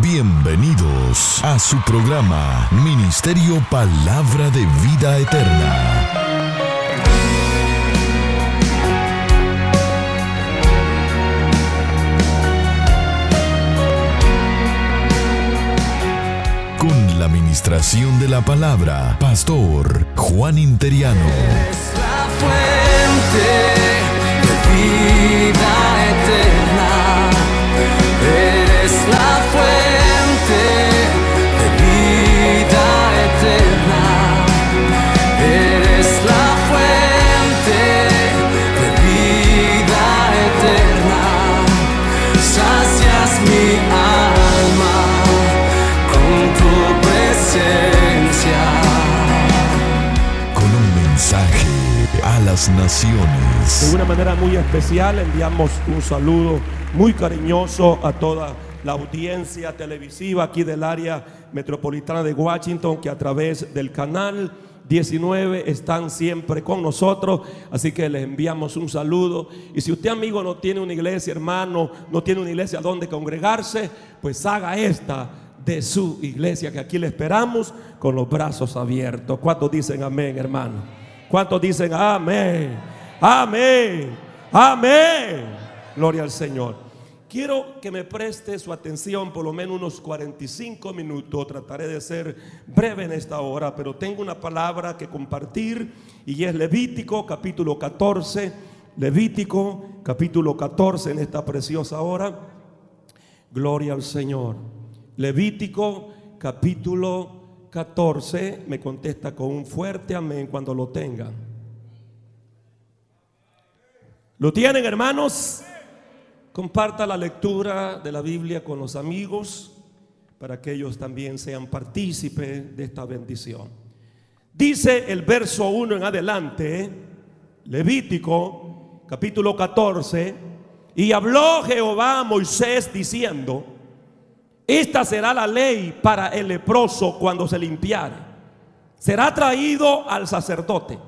Bienvenidos a su programa Ministerio Palabra de Vida Eterna. Con la administración de la palabra, Pastor Juan Interiano. Es la fuente de vida eterna. Eres la fuente naciones. De una manera muy especial enviamos un saludo muy cariñoso a toda la audiencia televisiva aquí del área metropolitana de Washington que a través del canal 19 están siempre con nosotros, así que les enviamos un saludo. Y si usted amigo no tiene una iglesia, hermano, no tiene una iglesia donde congregarse, pues haga esta de su iglesia, que aquí le esperamos con los brazos abiertos. ¿Cuántos dicen amén, hermano? ¿Cuántos dicen amén? Amén. Amén. Gloria al Señor. Quiero que me preste su atención por lo menos unos 45 minutos. Trataré de ser breve en esta hora, pero tengo una palabra que compartir y es Levítico capítulo 14. Levítico capítulo 14 en esta preciosa hora. Gloria al Señor. Levítico capítulo 14 me contesta con un fuerte amén cuando lo tengan. ¿Lo tienen hermanos? Comparta la lectura de la Biblia con los amigos para que ellos también sean partícipes de esta bendición. Dice el verso 1 en adelante, Levítico capítulo 14, y habló Jehová a Moisés diciendo, esta será la ley para el leproso cuando se limpiare. Será traído al sacerdote.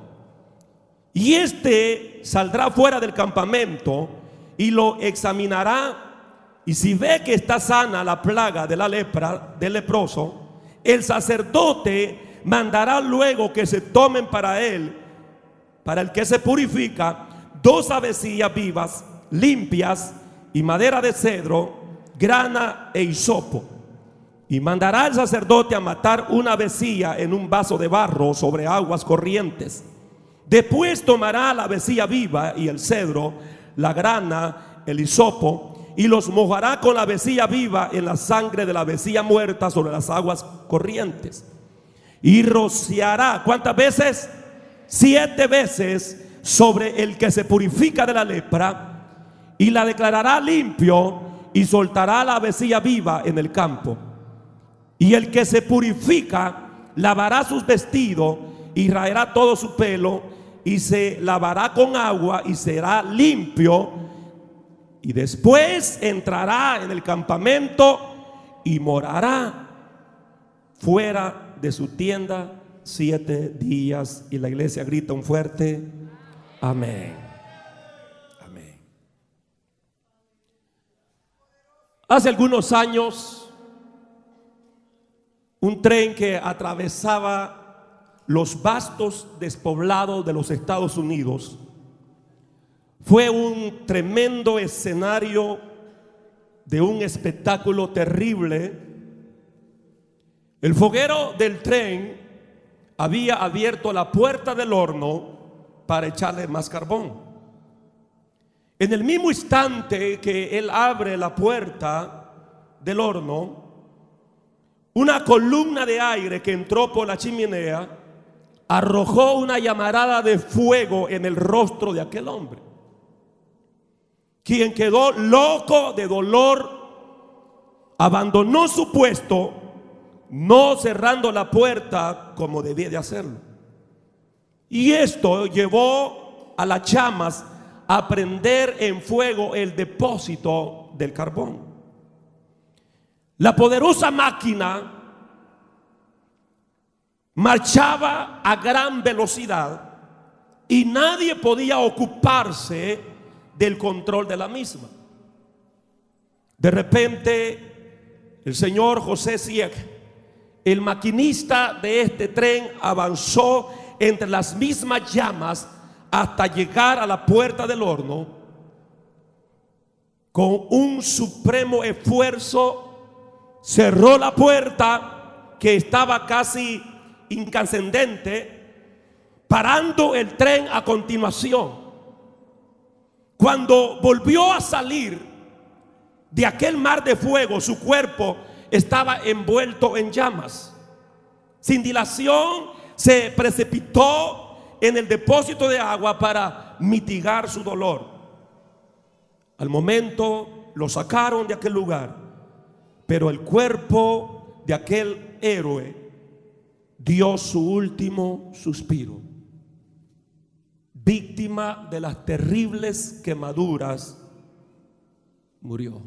Y este saldrá fuera del campamento y lo examinará. Y si ve que está sana la plaga de la lepra, del leproso, el sacerdote mandará luego que se tomen para él, para el que se purifica, dos avecillas vivas, limpias y madera de cedro, grana e hisopo. Y mandará el sacerdote a matar una avecilla en un vaso de barro sobre aguas corrientes. Después tomará la avecilla viva y el cedro, la grana, el hisopo, y los mojará con la avecilla viva en la sangre de la avecilla muerta sobre las aguas corrientes. Y rociará, ¿cuántas veces? Siete veces sobre el que se purifica de la lepra, y la declarará limpio, y soltará la avecilla viva en el campo. Y el que se purifica, lavará sus vestidos, y raerá todo su pelo, y se lavará con agua y será limpio. Y después entrará en el campamento y morará fuera de su tienda siete días. Y la iglesia grita un fuerte. Amén. Hace algunos años, un tren que atravesaba los vastos despoblados de los Estados Unidos fue un tremendo escenario de un espectáculo terrible. El foguero del tren había abierto la puerta del horno para echarle más carbón. En el mismo instante que él abre la puerta del horno, una columna de aire que entró por la chimenea arrojó una llamarada de fuego en el rostro de aquel hombre, quien quedó loco de dolor, abandonó su puesto, no cerrando la puerta como debía de hacerlo. Y esto llevó a las llamas a prender en fuego el depósito del carbón. La poderosa máquina marchaba a gran velocidad y nadie podía ocuparse del control de la misma. De repente el señor José Sieg, el maquinista de este tren, avanzó entre las mismas llamas hasta llegar a la puerta del horno con un supremo esfuerzo, cerró la puerta que estaba casi incandescente, parando el tren a continuación. Cuando volvió a salir de aquel mar de fuego, su cuerpo estaba envuelto en llamas. Sin dilación, se precipitó en el depósito de agua para mitigar su dolor. Al momento lo sacaron de aquel lugar, pero el cuerpo de aquel héroe dio su último suspiro, víctima de las terribles quemaduras, murió.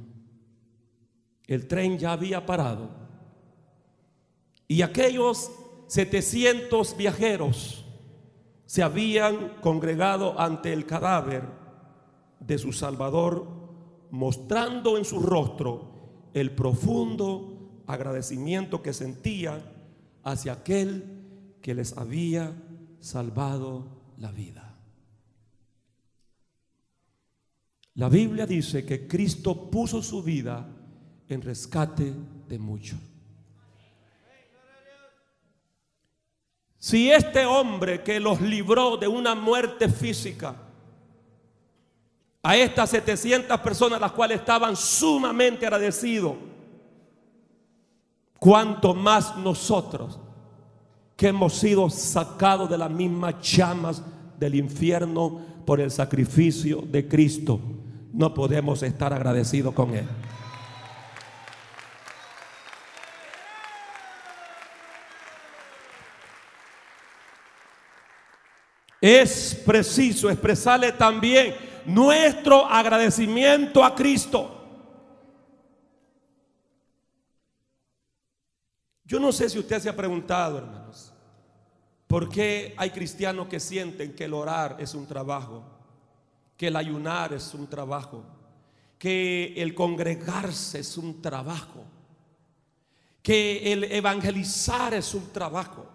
El tren ya había parado y aquellos 700 viajeros se habían congregado ante el cadáver de su Salvador, mostrando en su rostro el profundo agradecimiento que sentían hacia aquel que les había salvado la vida. La Biblia dice que Cristo puso su vida en rescate de muchos. Si este hombre que los libró de una muerte física, a estas 700 personas las cuales estaban sumamente agradecidos, cuanto más nosotros que hemos sido sacados de las mismas llamas del infierno por el sacrificio de Cristo, no podemos estar agradecidos con Él. Es preciso expresarle también nuestro agradecimiento a Cristo. Yo no sé si usted se ha preguntado, hermanos, por qué hay cristianos que sienten que el orar es un trabajo, que el ayunar es un trabajo, que el congregarse es un trabajo, que el evangelizar es un trabajo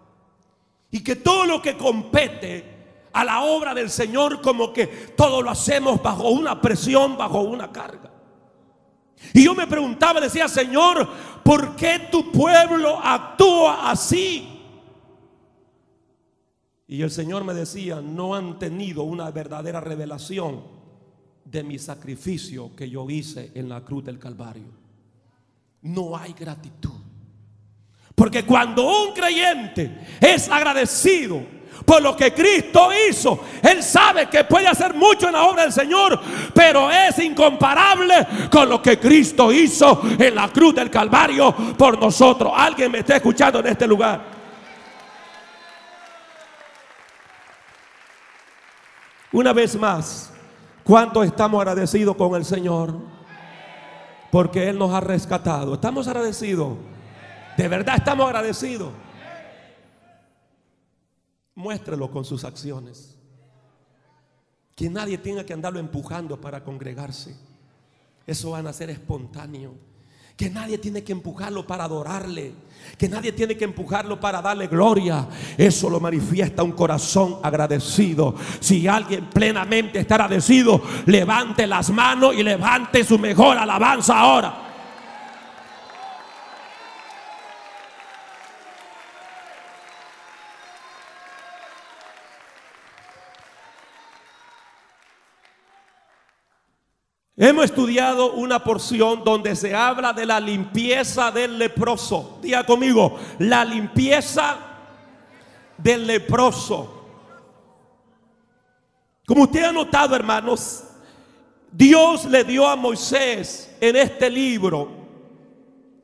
y que todo lo que compete a la obra del Señor como que todo lo hacemos bajo una presión, bajo una carga. Y yo me preguntaba, decía, Señor, ¿por qué tu pueblo actúa así? Y el Señor me decía, no han tenido una verdadera revelación de mi sacrificio que yo hice en la cruz del Calvario. No hay gratitud. Porque cuando un creyente es agradecido, por lo que Cristo hizo. Él sabe que puede hacer mucho en la obra del Señor, pero es incomparable con lo que Cristo hizo en la cruz del Calvario por nosotros. Alguien me está escuchando en este lugar. Una vez más, ¿cuánto estamos agradecidos con el Señor? Porque Él nos ha rescatado. ¿Estamos agradecidos? De verdad estamos agradecidos. Muéstralo con sus acciones. Que nadie tenga que andarlo empujando para congregarse. Eso van a ser espontáneo. Que nadie tiene que empujarlo para adorarle. Que nadie tiene que empujarlo para darle gloria. Eso lo manifiesta un corazón agradecido. Si alguien plenamente está agradecido, levante las manos y levante su mejor alabanza ahora. Hemos estudiado una porción donde se habla de la limpieza del leproso. Diga conmigo, la limpieza del leproso. Como usted ha notado, hermanos, Dios le dio a Moisés en este libro,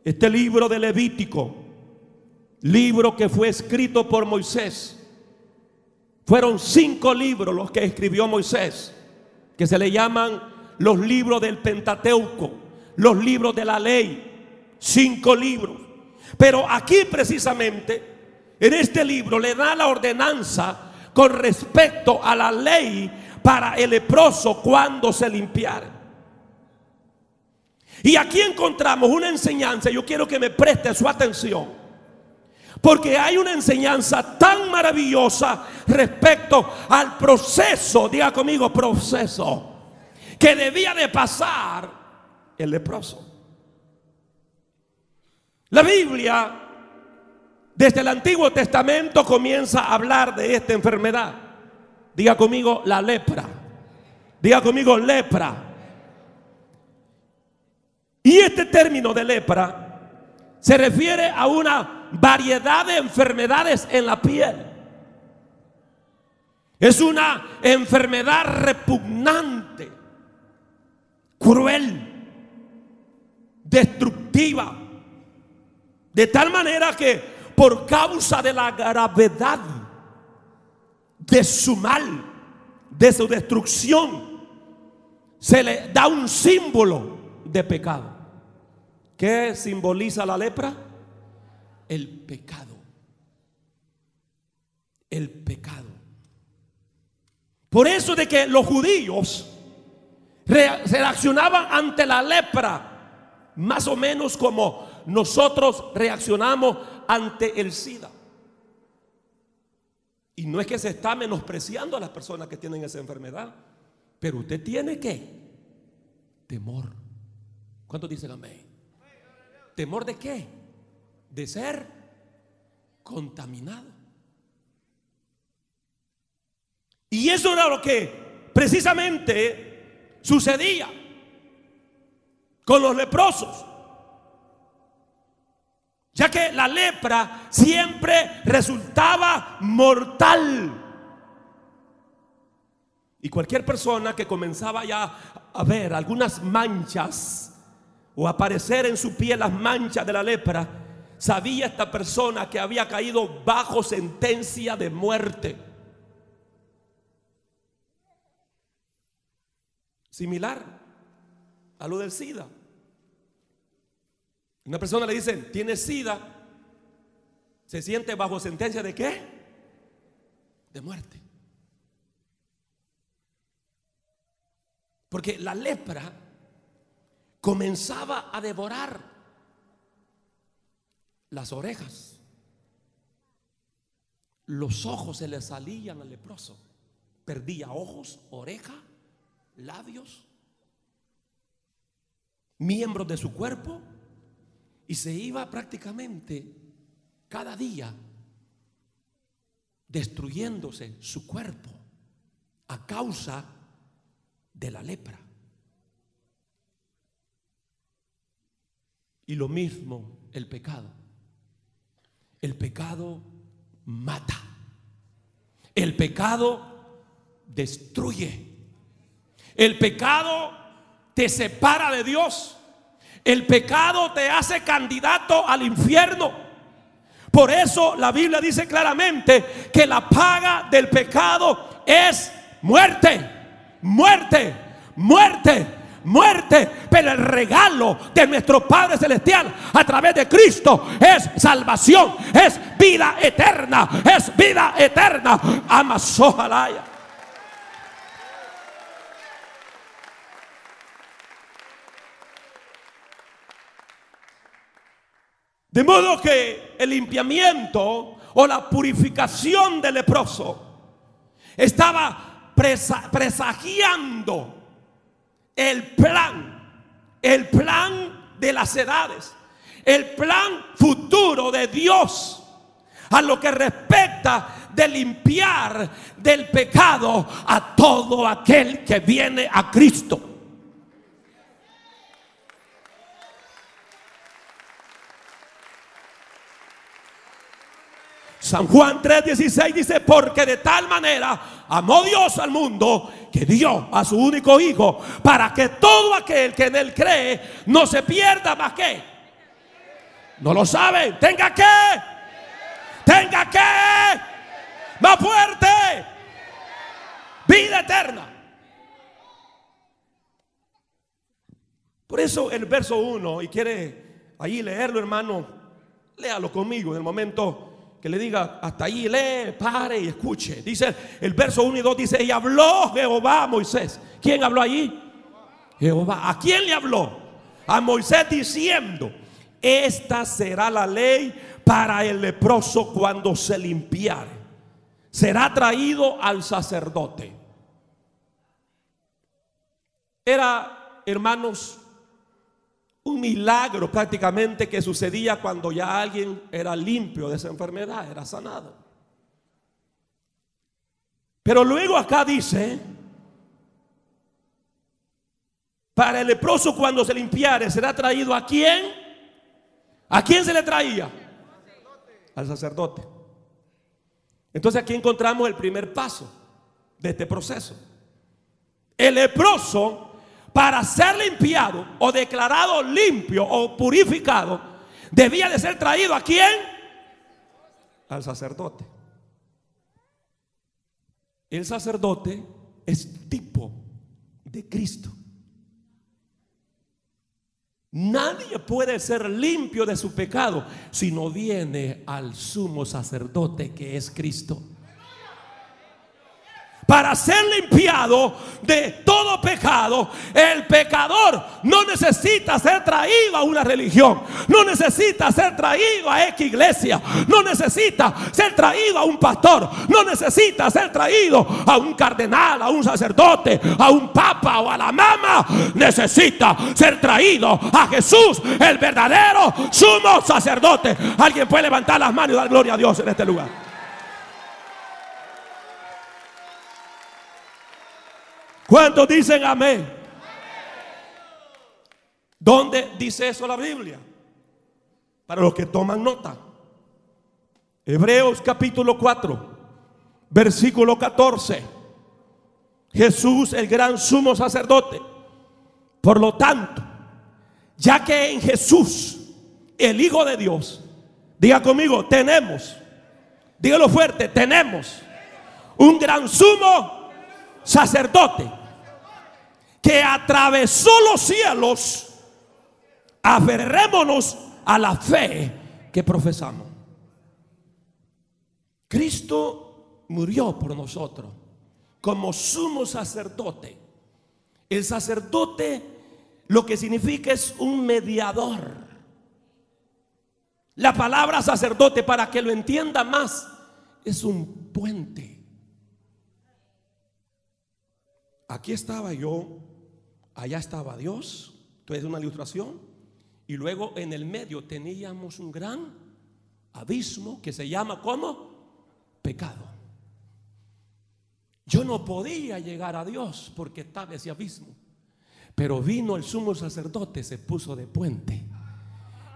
este libro de Levítico, libro que fue escrito por Moisés. Fueron cinco libros los que escribió Moisés, que se le llaman los libros del Pentateuco, los libros de la ley, cinco libros. Pero aquí precisamente, en este libro, le da la ordenanza con respecto a la ley para el leproso cuando se limpiara. Y aquí encontramos una enseñanza, yo quiero que me preste su atención, porque hay una enseñanza tan maravillosa respecto al proceso, diga conmigo proceso, que debía de pasar el leproso. La Biblia, desde el Antiguo Testamento, comienza a hablar de esta enfermedad. Diga conmigo la lepra. Diga conmigo lepra. Y este término de lepra se refiere a una variedad de enfermedades en la piel. Es una enfermedad repugnante, cruel, destructiva. De tal manera que por causa de la gravedad de su mal, de su destrucción, se le da un símbolo de pecado. ¿Qué simboliza la lepra? El pecado. El pecado. Por eso de que los judíos reaccionaban ante la lepra más o menos como nosotros reaccionamos ante el SIDA. Y no es que se está menospreciando a las personas que tienen esa enfermedad, pero usted tiene que temor. ¿Cuántos dicen amén? ¿Temor de qué? De ser contaminado. Y eso era lo que precisamente sucedía con los leprosos. Ya que la lepra siempre resultaba mortal. Y cualquier persona que comenzaba ya a ver algunas manchas o aparecer en su piel las manchas de la lepra, sabía esta persona que había caído bajo sentencia de muerte. Similar a lo del SIDA. Una persona le dice, tiene SIDA, se siente bajo sentencia de qué? De muerte. Porque la lepra comenzaba a devorar las orejas. Los ojos se le salían al leproso. Perdía ojos, oreja, labios, miembros de su cuerpo y se iba prácticamente cada día destruyéndose su cuerpo a causa de la lepra. Y lo mismo el pecado. El pecado mata. El pecado destruye. El pecado te separa de Dios. El pecado te hace candidato al infierno. Por eso la Biblia dice claramente que la paga del pecado es muerte, muerte, muerte, muerte. Pero el regalo de nuestro Padre Celestial a través de Cristo es salvación, es vida eterna, es vida eterna. Amazojalaya. De modo que el limpiamiento o la purificación del leproso estaba presagiando el plan, el plan de las edades, el plan futuro de Dios a lo que respecta de limpiar del pecado a todo aquel que viene a Cristo. San Juan 3:16 dice, porque de tal manera amó Dios al mundo que dio a su único hijo para que todo aquel que en él cree no se pierda más que. No lo saben, tenga que. Tenga que. Más fuerte. Vida eterna. Por eso el verso 1, y quiere ahí leerlo hermano, léalo conmigo en el momento que le diga hasta ahí, lee, pare y escuche. Dice el verso 1 y 2, dice, y habló Jehová a Moisés. ¿Quién habló allí? Jehová. ¿A quién le habló? a Moisés diciendo, esta será la ley para el leproso cuando se limpiare. Será traído al sacerdote. Era, hermanos, un milagro prácticamente que sucedía cuando ya alguien era limpio de esa enfermedad, era sanado. Pero luego acá dice, para el leproso cuando se limpiare será traído a quién? ¿A quién se le traía? Al sacerdote. Entonces aquí encontramos el primer paso de este proceso. El leproso para ser limpiado o declarado limpio o purificado, debía de ser traído a quién? Al sacerdote. El sacerdote es tipo de Cristo. Nadie puede ser limpio de su pecado si no viene al sumo sacerdote que es Cristo para ser limpiado de todo pecado, el pecador no necesita ser traído a una religión, no necesita ser traído a X iglesia, no necesita ser traído a un pastor, no necesita ser traído a un cardenal, a un sacerdote, a un papa o a la mama, necesita ser traído a Jesús, el verdadero sumo sacerdote. Alguien puede levantar las manos y dar gloria a Dios en este lugar. ¿Cuántos dicen amén? ¿Dónde dice eso la Biblia? Para los que toman nota. Hebreos capítulo 4, versículo 14. Jesús, el gran sumo sacerdote. Por lo tanto, ya que en Jesús, el Hijo de Dios, diga conmigo, tenemos, dígalo fuerte, tenemos un gran sumo sacerdote que atravesó los cielos, aferrémonos a la fe que profesamos. Cristo murió por nosotros como sumo sacerdote. El sacerdote lo que significa es un mediador. La palabra sacerdote, para que lo entienda más, es un puente. aquí estaba yo, allá estaba Dios, entonces es una ilustración, y luego en el medio teníamos un gran abismo que se llama como pecado. Yo no podía llegar a Dios porque estaba ese abismo. Pero vino el sumo sacerdote, se puso de puente.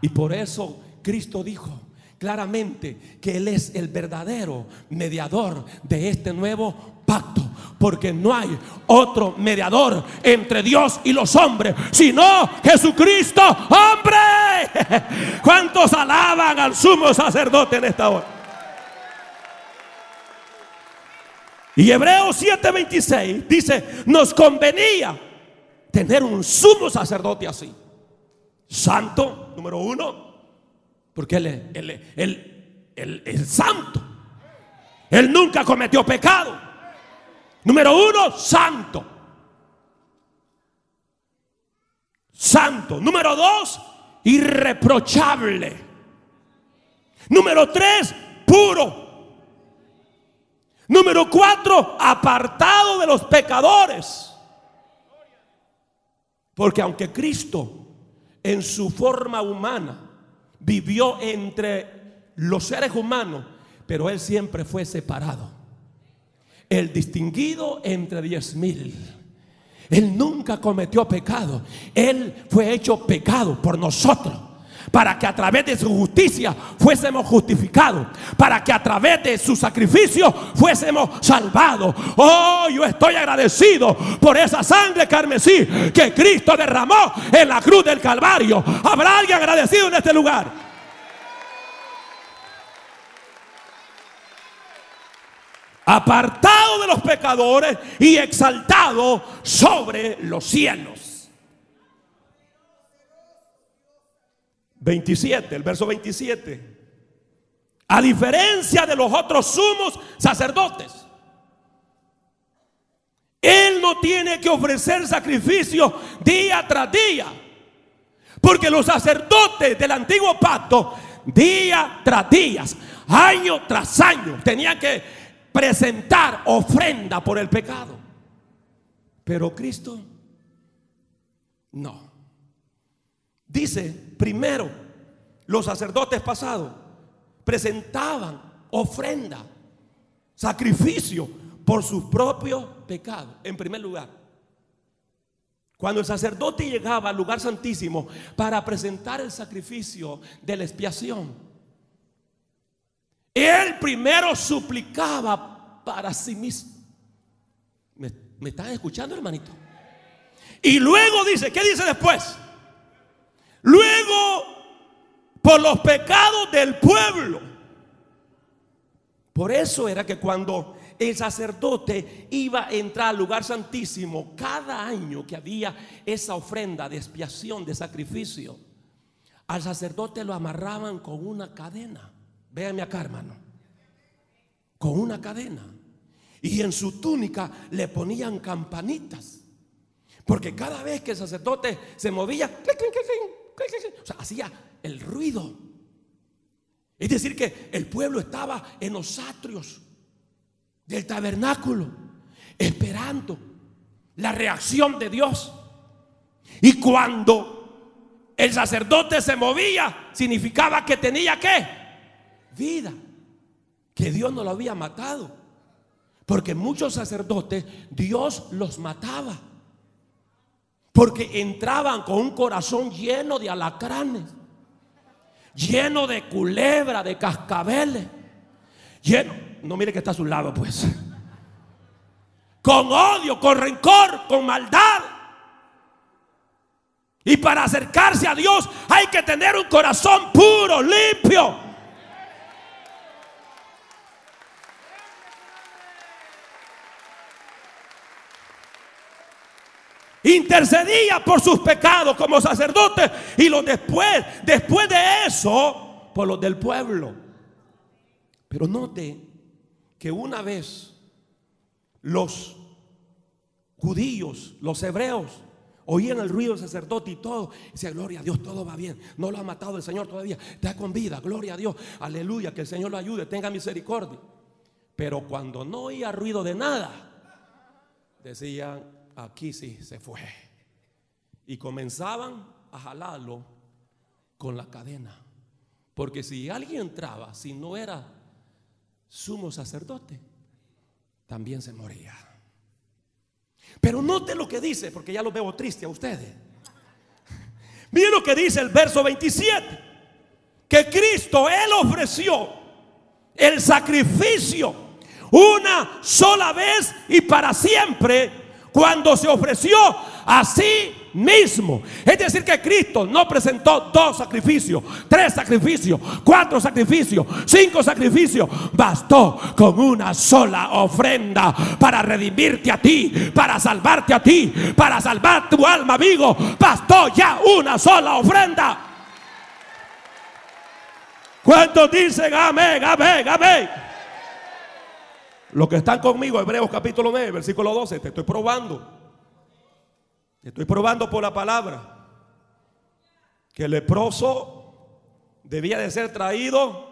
Y por eso Cristo dijo claramente que Él es el verdadero mediador de este nuevo pacto porque no hay otro mediador entre Dios y los hombres, sino Jesucristo, hombre. ¿Cuántos alaban al sumo sacerdote en esta hora? Y Hebreos 7:26 dice, nos convenía tener un sumo sacerdote así. Santo, número uno, porque él, él, es santo. Él nunca cometió pecado. Número uno, santo. Santo. Número dos, irreprochable. Número tres, puro. Número cuatro, apartado de los pecadores. Porque aunque Cristo en su forma humana vivió entre los seres humanos, pero Él siempre fue separado el distinguido entre diez mil. Él nunca cometió pecado. Él fue hecho pecado por nosotros. Para que a través de su justicia fuésemos justificados. Para que a través de su sacrificio fuésemos salvados. Oh, yo estoy agradecido por esa sangre carmesí que Cristo derramó en la cruz del Calvario. ¿Habrá alguien agradecido en este lugar? Apartado de los pecadores y exaltado sobre los cielos. 27, el verso 27. A diferencia de los otros sumos sacerdotes, Él no tiene que ofrecer sacrificio día tras día. Porque los sacerdotes del antiguo pacto, día tras día, año tras año, tenían que presentar ofrenda por el pecado. Pero Cristo no. Dice, primero, los sacerdotes pasados presentaban ofrenda, sacrificio por sus propios pecados, en primer lugar. Cuando el sacerdote llegaba al lugar santísimo para presentar el sacrificio de la expiación, él primero suplicaba para sí mismo. ¿Me, están escuchando, hermanito? Y luego dice, ¿qué dice después? Luego, por los pecados del pueblo. Por eso era que cuando el sacerdote iba a entrar al lugar santísimo, cada año que había esa ofrenda de expiación, de sacrificio, al sacerdote lo amarraban con una cadena. Véanme acá, hermano. Con una cadena. Y en su túnica le ponían campanitas. Porque cada vez que el sacerdote se movía, hacía el ruido. Es decir, que el pueblo estaba en los atrios del tabernáculo, esperando la reacción de Dios. Y cuando el sacerdote se movía, significaba que tenía que vida, que Dios no lo había matado. Porque muchos sacerdotes Dios los mataba. Porque entraban con un corazón lleno de alacranes, lleno de culebra, de cascabeles, lleno no mire que está a su lado, pues. Con odio, con rencor, con maldad. Y para acercarse a Dios hay que tener un corazón puro, limpio. Intercedía por sus pecados como sacerdote y los después, después de eso, por los del pueblo. Pero note que una vez los judíos, los hebreos, oían el ruido del sacerdote y todo, decía gloria a Dios, todo va bien, no lo ha matado el Señor todavía, está con vida, gloria a Dios, aleluya, que el Señor lo ayude, tenga misericordia. Pero cuando no oía ruido de nada, decían, aquí sí se fue. Y comenzaban a jalarlo con la cadena. Porque si alguien entraba, si no era sumo sacerdote, también se moría. Pero note lo que dice, porque ya lo veo triste a ustedes. Miren lo que dice el verso 27. Que Cristo, Él ofreció el sacrificio una sola vez y para siempre cuando se ofreció así mismo. Es decir, que Cristo no presentó dos sacrificios, tres sacrificios, cuatro sacrificios, cinco sacrificios. Bastó con una sola ofrenda para redimirte a ti, para salvarte a ti, para salvar tu alma, amigo. Bastó ya una sola ofrenda. ¿Cuántos dicen amén, amén, amén? Los que están conmigo, Hebreos capítulo 9, versículo 12, te estoy probando. Estoy probando por la palabra que el leproso debía de ser traído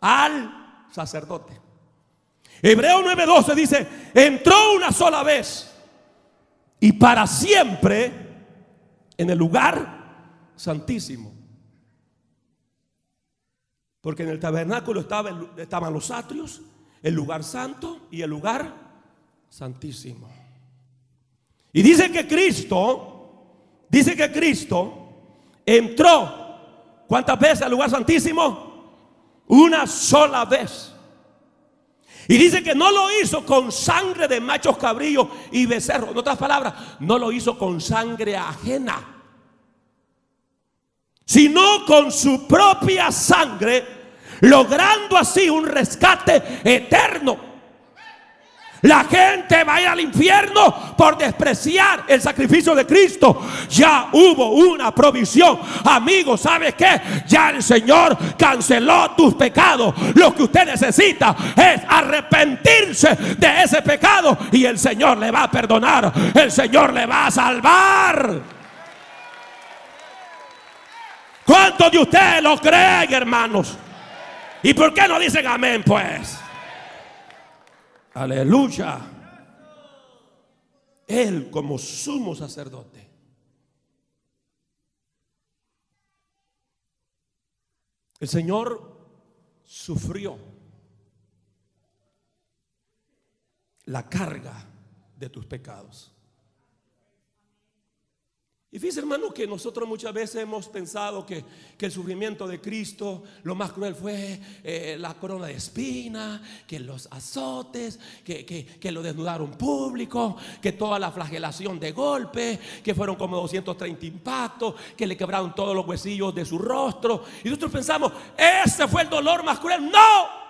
al sacerdote. Hebreo 9:12 dice, entró una sola vez y para siempre en el lugar santísimo. Porque en el tabernáculo estaban los atrios, el lugar santo y el lugar santísimo. Y dice que Cristo, dice que Cristo entró, ¿cuántas veces al lugar santísimo? Una sola vez. Y dice que no lo hizo con sangre de machos cabrillos y becerros. En otras palabras, no lo hizo con sangre ajena. Sino con su propia sangre, logrando así un rescate eterno la gente va a ir al infierno por despreciar el sacrificio de Cristo. Ya hubo una provisión. Amigos, ¿sabes qué? Ya el Señor canceló tus pecados. Lo que usted necesita es arrepentirse de ese pecado y el Señor le va a perdonar. El Señor le va a salvar. ¿Cuántos de ustedes lo creen, hermanos? ¿Y por qué no dicen amén, pues? Aleluya. Él como sumo sacerdote. El Señor sufrió la carga de tus pecados. Y fíjese hermano que nosotros muchas veces hemos pensado que, el sufrimiento de Cristo, lo más cruel fue eh, la corona de espina, que los azotes, que, que, lo desnudaron público, que toda la flagelación de golpe, que fueron como 230 impactos, que le quebraron todos los huesillos de su rostro. Y nosotros pensamos, ese fue el dolor más cruel. No,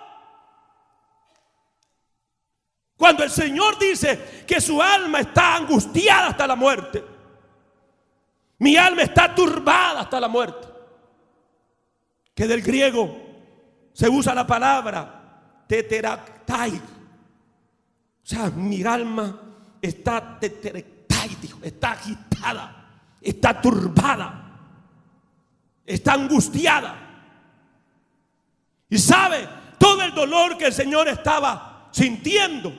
Cuando el Señor dice que su alma está angustiada hasta la muerte, mi alma está turbada hasta la muerte. Que del griego se usa la palabra teteraktai. O sea, mi alma está teteraktai, está agitada, está turbada, está angustiada. Y sabe todo el dolor que el Señor estaba sintiendo.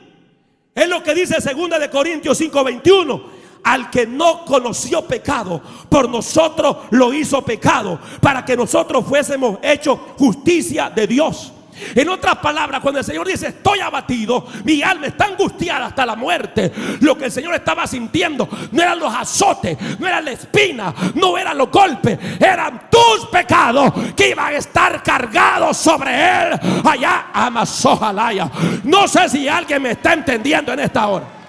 Es lo que dice 2 de Corintios 5:21 al que no conoció pecado, por nosotros lo hizo pecado, para que nosotros fuésemos hechos justicia de Dios. En otras palabras, cuando el Señor dice, estoy abatido, mi alma está angustiada hasta la muerte, lo que el Señor estaba sintiendo no eran los azotes, no era la espina, no eran los golpes, eran tus pecados que iban a estar cargados sobre Él allá a Masojalaya. No sé si alguien me está entendiendo en esta hora.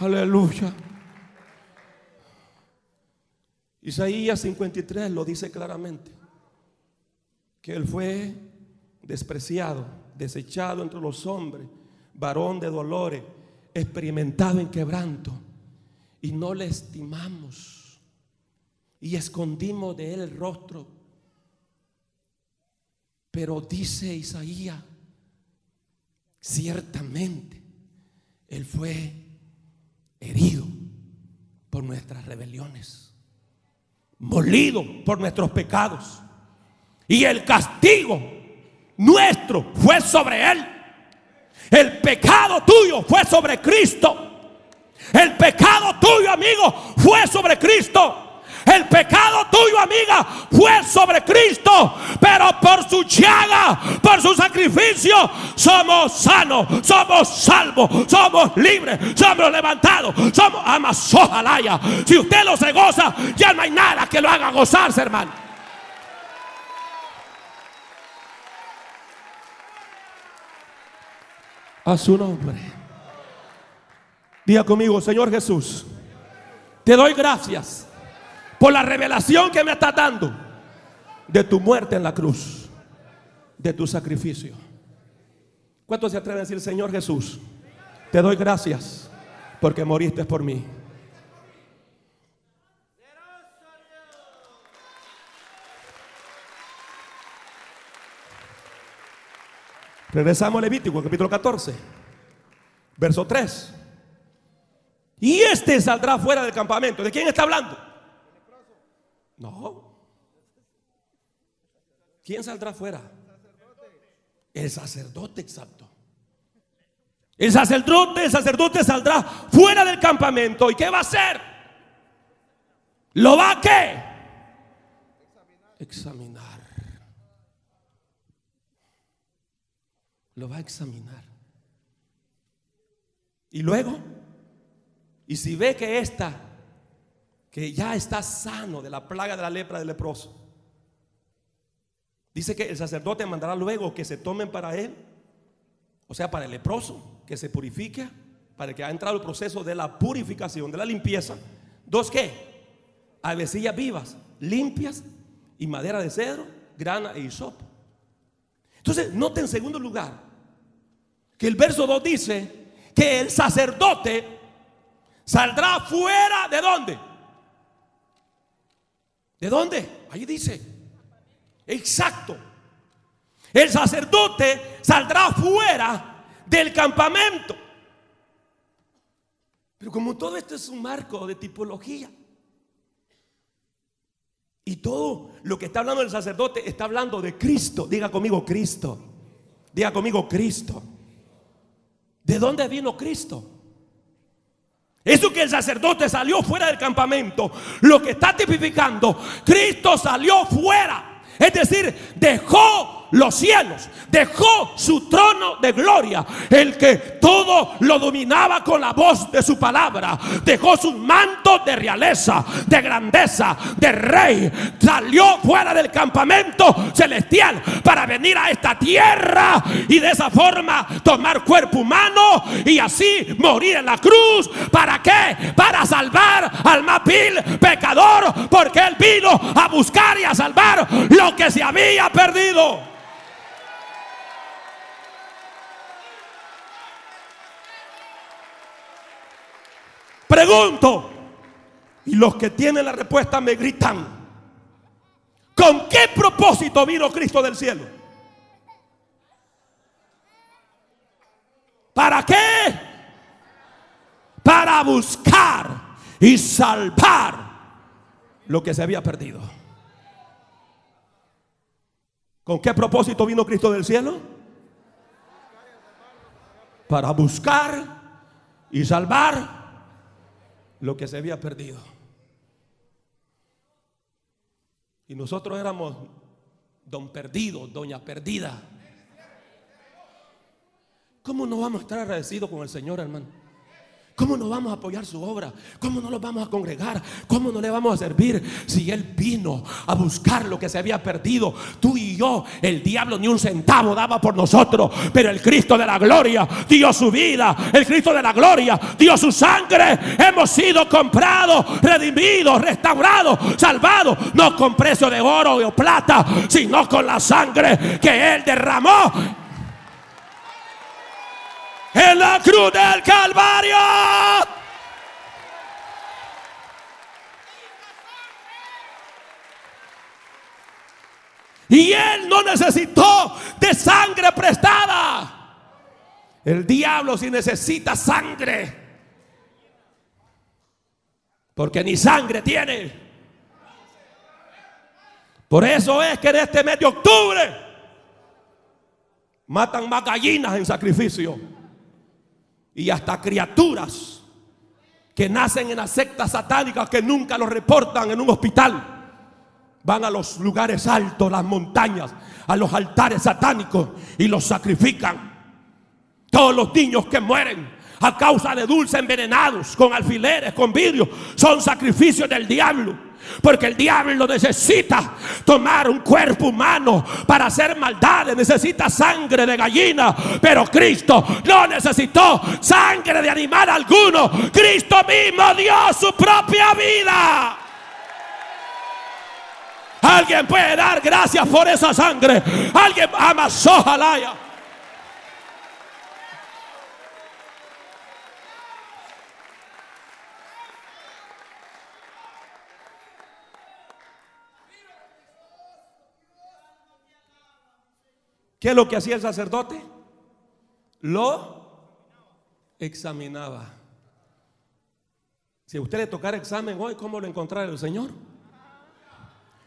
Aleluya. Isaías 53 lo dice claramente, que él fue despreciado, desechado entre los hombres, varón de dolores, experimentado en quebranto, y no le estimamos, y escondimos de él el rostro. Pero dice Isaías, ciertamente, él fue herido por nuestras rebeliones, molido por nuestros pecados. Y el castigo nuestro fue sobre él. El pecado tuyo fue sobre Cristo. El pecado tuyo, amigo, fue sobre Cristo. El pecado tuyo, amiga, fue sobre Cristo. Pero por su llaga, por su sacrificio, somos sanos, somos salvos, somos libres, somos levantados, somos amas, ojalá. Si usted lo se goza, ya no hay nada que lo haga gozarse, hermano. A su nombre. Diga conmigo, Señor Jesús, te doy gracias por la revelación que me estás dando de tu muerte en la cruz, de tu sacrificio. ¿Cuántos se atreven a decir, Señor Jesús, te doy gracias porque moriste por mí? Regresamos a Levítico, capítulo 14, verso 3. Y este saldrá fuera del campamento. ¿De quién está hablando? No. ¿Quién saldrá fuera? El sacerdote exacto. El sacerdote, el sacerdote saldrá fuera del campamento. ¿Y qué va a hacer? ¿Lo va a qué? Examinar. Lo va a examinar. Y luego, y si ve que esta que ya está sano de la plaga de la lepra del leproso. Dice que el sacerdote mandará luego que se tomen para él, o sea, para el leproso, que se purifique, para que ha entrado el proceso de la purificación, de la limpieza. Dos, ¿qué? Avecillas vivas, limpias y madera de cedro, grana e hisopo. Entonces, note en segundo lugar que el verso 2 dice que el sacerdote saldrá fuera de dónde? ¿De dónde? Ahí dice. Exacto. El sacerdote saldrá fuera del campamento. Pero como todo esto es un marco de tipología. Y todo lo que está hablando el sacerdote está hablando de Cristo. Diga conmigo Cristo. Diga conmigo Cristo. ¿De dónde vino Cristo? Eso que el sacerdote salió fuera del campamento, lo que está tipificando, Cristo salió fuera. Es decir, dejó los cielos, dejó su trono de gloria, el que todo lo dominaba con la voz de su palabra, dejó su manto de realeza, de grandeza, de rey, salió fuera del campamento celestial para venir a esta tierra y de esa forma tomar cuerpo humano y así morir en la cruz. ¿Para qué? Para salvar al más pecador, porque él vino a buscar y a salvar lo que se había perdido. Pregunto, y los que tienen la respuesta me gritan, ¿con qué propósito vino Cristo del cielo? ¿Para qué? Para buscar y salvar lo que se había perdido. ¿Con qué propósito vino Cristo del cielo? Para buscar y salvar lo que se había perdido. Y nosotros éramos don perdido, doña perdida. ¿Cómo no vamos a estar agradecidos con el Señor, hermano? ¿Cómo no vamos a apoyar su obra? ¿Cómo no lo vamos a congregar? ¿Cómo no le vamos a servir si Él vino a buscar lo que se había perdido? Tú y yo, el diablo ni un centavo daba por nosotros, pero el Cristo de la gloria dio su vida, el Cristo de la gloria dio su sangre. Hemos sido comprados, redimidos, restaurados, salvados, no con precio de oro o plata, sino con la sangre que Él derramó en la cruz del Calvario. Y él no necesitó de sangre prestada. El diablo sí necesita sangre. Porque ni sangre tiene. Por eso es que en este mes de octubre matan más gallinas en sacrificio y hasta criaturas que nacen en las sectas satánicas que nunca lo reportan en un hospital. Van a los lugares altos, las montañas, a los altares satánicos y los sacrifican. Todos los niños que mueren a causa de dulces envenenados con alfileres, con vidrio, son sacrificios del diablo. Porque el diablo necesita tomar un cuerpo humano para hacer maldades. Necesita sangre de gallina. Pero Cristo no necesitó sangre de animal alguno. Cristo mismo dio su propia vida. Alguien puede dar gracias por esa sangre. Alguien amasó jalaya. ¿Qué es lo que hacía el sacerdote? Lo examinaba. Si a usted le tocara examen hoy, ¿cómo lo encontrará el Señor?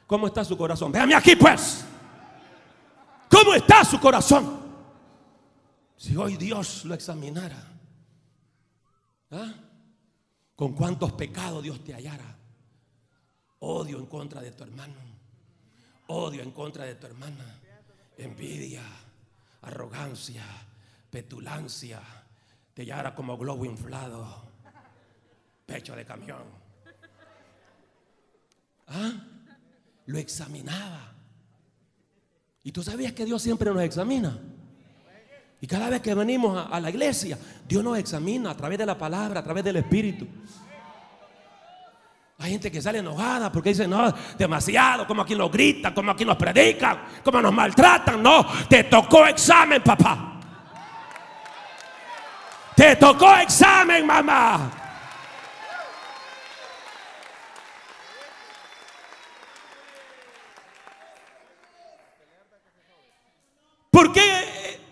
¿Cómo está su corazón? Véame aquí pues. ¿Cómo está su corazón? Si hoy Dios lo examinara, ¿ah? ¿con cuántos pecados Dios te hallara? Odio en contra de tu hermano, odio en contra de tu hermana envidia, arrogancia, petulancia, te hallara como globo inflado, pecho de camión. ¿Ah? Lo examinaba. Y tú sabías que Dios siempre nos examina. Y cada vez que venimos a, a, la iglesia, Dios nos examina a través de la palabra, a través del Espíritu. Hay gente que sale enojada porque dice, no, demasiado, como aquí nos gritan, como aquí nos predican, como nos maltratan. No, te tocó examen, papá. Te tocó examen, mamá. ¿Por qué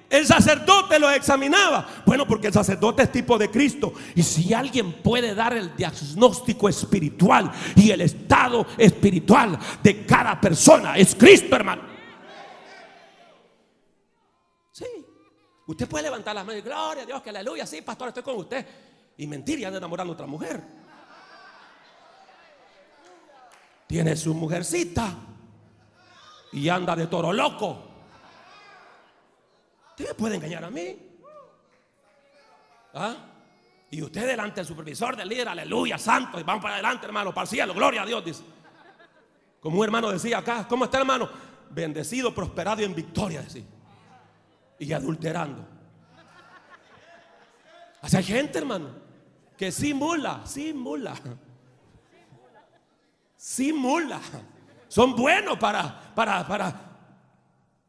el sacerdote lo examinaba? Bueno, porque el sacerdote es tipo de Cristo. Y si alguien puede dar el diagnóstico espiritual y el estado espiritual de cada persona, es Cristo, hermano. Sí. Usted puede levantar las manos y gloria a Dios, que aleluya, sí, pastor, estoy con usted. Y mentir y anda enamorando a otra mujer. Tiene su mujercita y anda de toro loco. Usted me puede engañar a mí. ¿Ah? Y usted delante del supervisor, del líder, aleluya, santo, y vamos para adelante, hermano, para el cielo, gloria a Dios, dice. Como un hermano decía acá, ¿cómo está hermano? Bendecido, prosperado y en victoria, decía. Y adulterando. Así hay gente, hermano, que simula, simula. Simula. Son buenos para, para, para,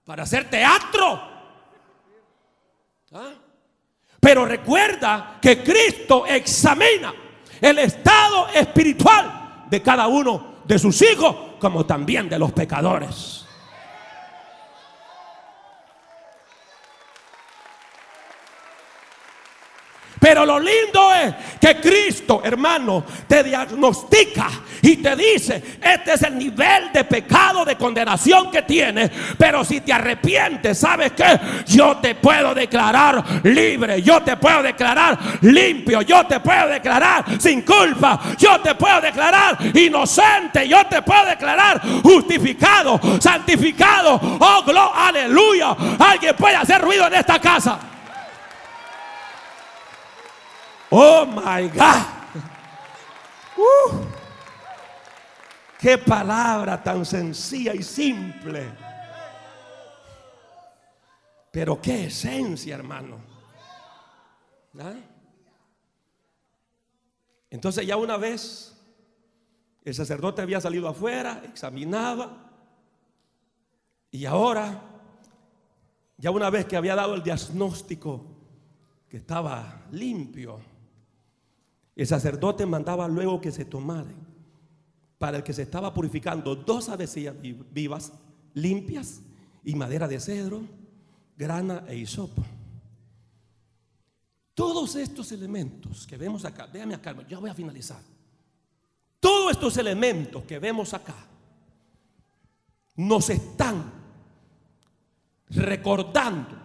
para hacer teatro. ¿Ah? Pero recuerda que Cristo examina el estado espiritual de cada uno de sus hijos, como también de los pecadores. Pero lo lindo es que Cristo, hermano, te diagnostica y te dice, este es el nivel de pecado, de condenación que tienes. Pero si te arrepientes, ¿sabes qué? Yo te puedo declarar libre, yo te puedo declarar limpio, yo te puedo declarar sin culpa, yo te puedo declarar inocente, yo te puedo declarar justificado, santificado. Oh, gloria, aleluya. Alguien puede hacer ruido en esta casa. Oh my God. Uh. qué palabra tan sencilla y simple. Pero qué esencia, hermano. ¿Ah? Entonces ya una vez el sacerdote había salido afuera, examinaba, y ahora, ya una vez que había dado el diagnóstico que estaba limpio, el sacerdote mandaba luego que se tomaran para el que se estaba purificando dos avecillas vivas, limpias y madera de cedro, grana e hisopo. Todos estos elementos que vemos acá, déjame acá, ya voy a finalizar. Todos estos elementos que vemos acá nos están recordando,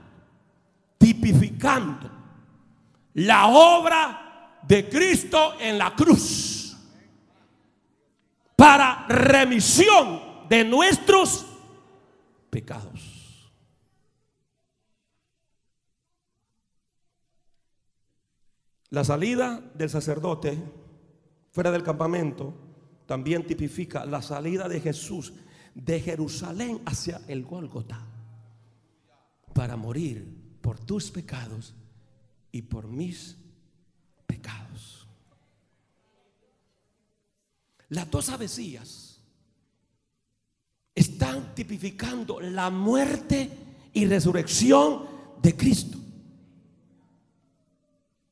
tipificando la obra de Cristo en la cruz para remisión de nuestros pecados. La salida del sacerdote fuera del campamento también tipifica la salida de Jesús de Jerusalén hacia el Gólgota para morir por tus pecados y por mis pecados. Las dos avecillas están tipificando la muerte y resurrección de Cristo.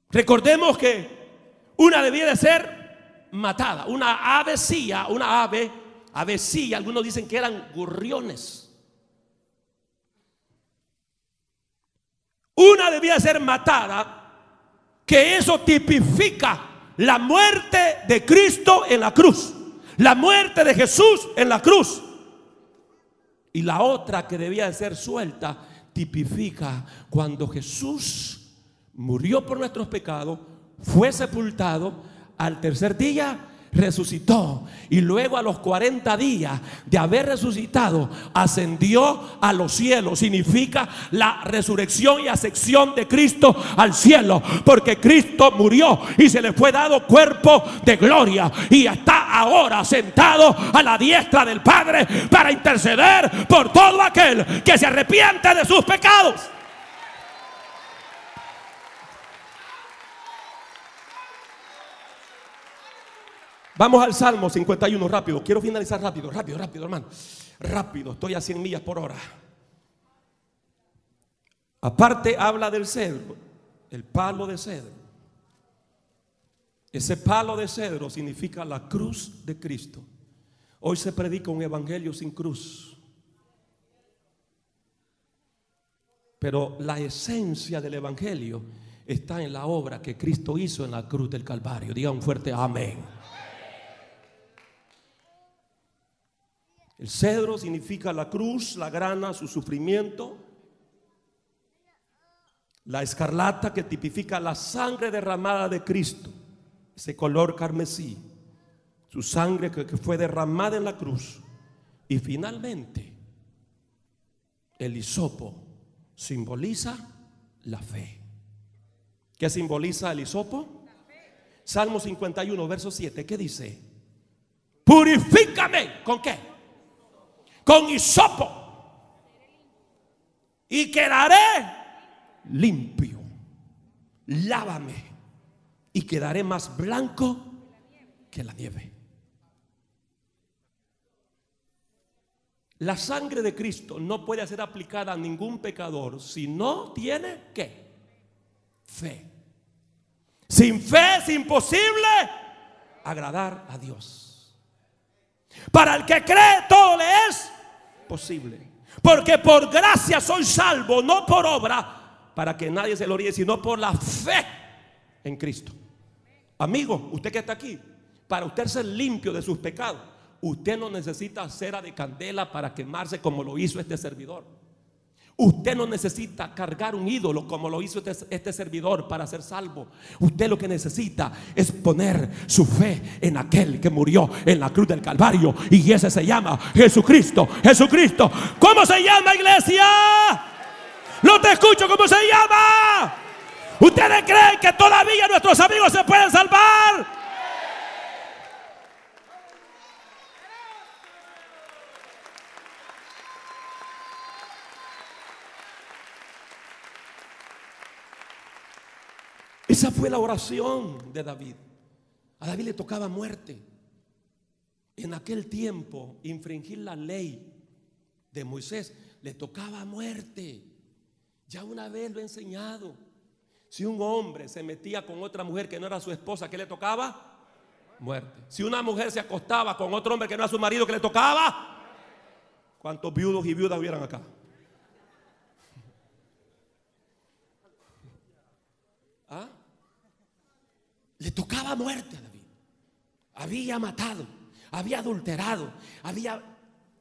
Recordemos que una debía de ser matada, una avecilla, una ave, algunos dicen que eran gorriones. Una debía ser matada que eso tipifica la muerte de Cristo en la cruz, la muerte de Jesús en la cruz. Y la otra que debía de ser suelta tipifica cuando Jesús murió por nuestros pecados, fue sepultado, al tercer día resucitó y luego a los 40 días de haber resucitado ascendió a los cielos. Significa la resurrección y ascensión de Cristo al cielo. Porque Cristo murió y se le fue dado cuerpo de gloria. Y está ahora sentado a la diestra del Padre para interceder por todo aquel que se arrepiente de sus pecados. Vamos al Salmo 51 rápido. Quiero finalizar rápido, rápido, rápido, hermano. Rápido, estoy a 100 millas por hora. Aparte habla del cedro, el palo de cedro. Ese palo de cedro significa la cruz de Cristo. Hoy se predica un evangelio sin cruz. Pero la esencia del evangelio está en la obra que Cristo hizo en la cruz del Calvario. Diga un fuerte amén. El cedro significa la cruz, la grana, su sufrimiento. La escarlata que tipifica la sangre derramada de Cristo, ese color carmesí, su sangre que, fue derramada en la cruz. Y finalmente, el hisopo simboliza la fe. ¿Qué simboliza el hisopo? Salmo 51, verso 7, ¿qué dice? Purifícame, ¿con qué? Con hisopo. Y quedaré limpio. Lávame y quedaré más blanco que la nieve. La sangre de Cristo no puede ser aplicada a ningún pecador si no tiene qué? Fe. Sin fe es imposible agradar a Dios. Para el que cree todo le es posible. Porque por gracia soy salvo, no por obra, para que nadie se lo ríe, sino por la fe en Cristo. Amigo, usted que está aquí, para usted ser limpio de sus pecados, usted no necesita cera de candela para quemarse como lo hizo este servidor. Usted no necesita cargar un ídolo como lo hizo este, este, servidor para ser salvo. Usted lo que necesita es poner su fe en aquel que murió en la cruz del Calvario. Y ese se llama Jesucristo. Jesucristo. ¿Cómo se llama iglesia? No te escucho, ¿cómo se llama? ¿Ustedes creen que todavía nuestros amigos se pueden salvar? Esa fue la oración de David. A David le tocaba muerte. En aquel tiempo, infringir la ley de Moisés le tocaba muerte. Ya una vez lo he enseñado. Si un hombre se metía con otra mujer que no era su esposa, ¿qué le tocaba? Muerte. Si una mujer se acostaba con otro hombre que no era su marido, ¿qué le tocaba? ¿Cuántos viudos y viudas hubieran acá? ¿Ah? Le tocaba muerte a David. Había matado, había adulterado, había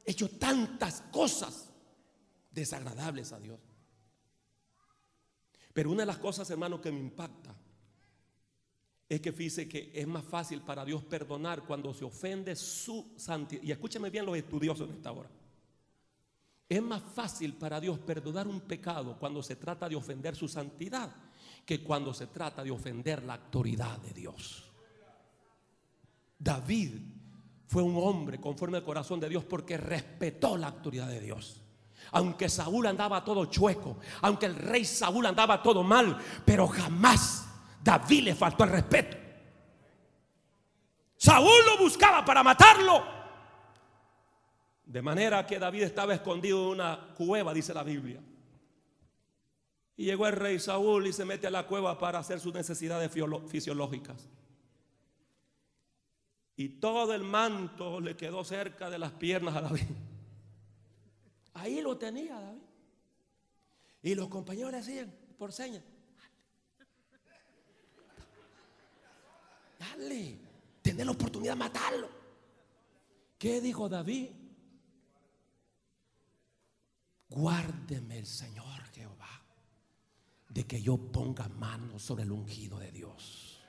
hecho tantas cosas desagradables a Dios. Pero una de las cosas, hermano, que me impacta es que fíjese que es más fácil para Dios perdonar cuando se ofende su santidad. Y escúcheme bien los estudiosos en esta hora. Es más fácil para Dios perdonar un pecado cuando se trata de ofender su santidad que cuando se trata de ofender la autoridad de Dios. David fue un hombre conforme al corazón de Dios porque respetó la autoridad de Dios aunque Saúl andaba todo chueco, aunque el rey Saúl andaba todo mal, pero jamás David le faltó el respeto. Saúl lo buscaba para matarlo. De manera que David estaba escondido en una cueva, dice la Biblia. Y llegó el rey Saúl y se mete a la cueva para hacer sus necesidades fisiológicas. Y todo el manto le quedó cerca de las piernas a David. Ahí lo tenía David. Y los compañeros le decían por señas, dale, tener la oportunidad de matarlo. ¿Qué dijo David? Guárdeme el Señor de que yo ponga mano sobre el ungido de Dios.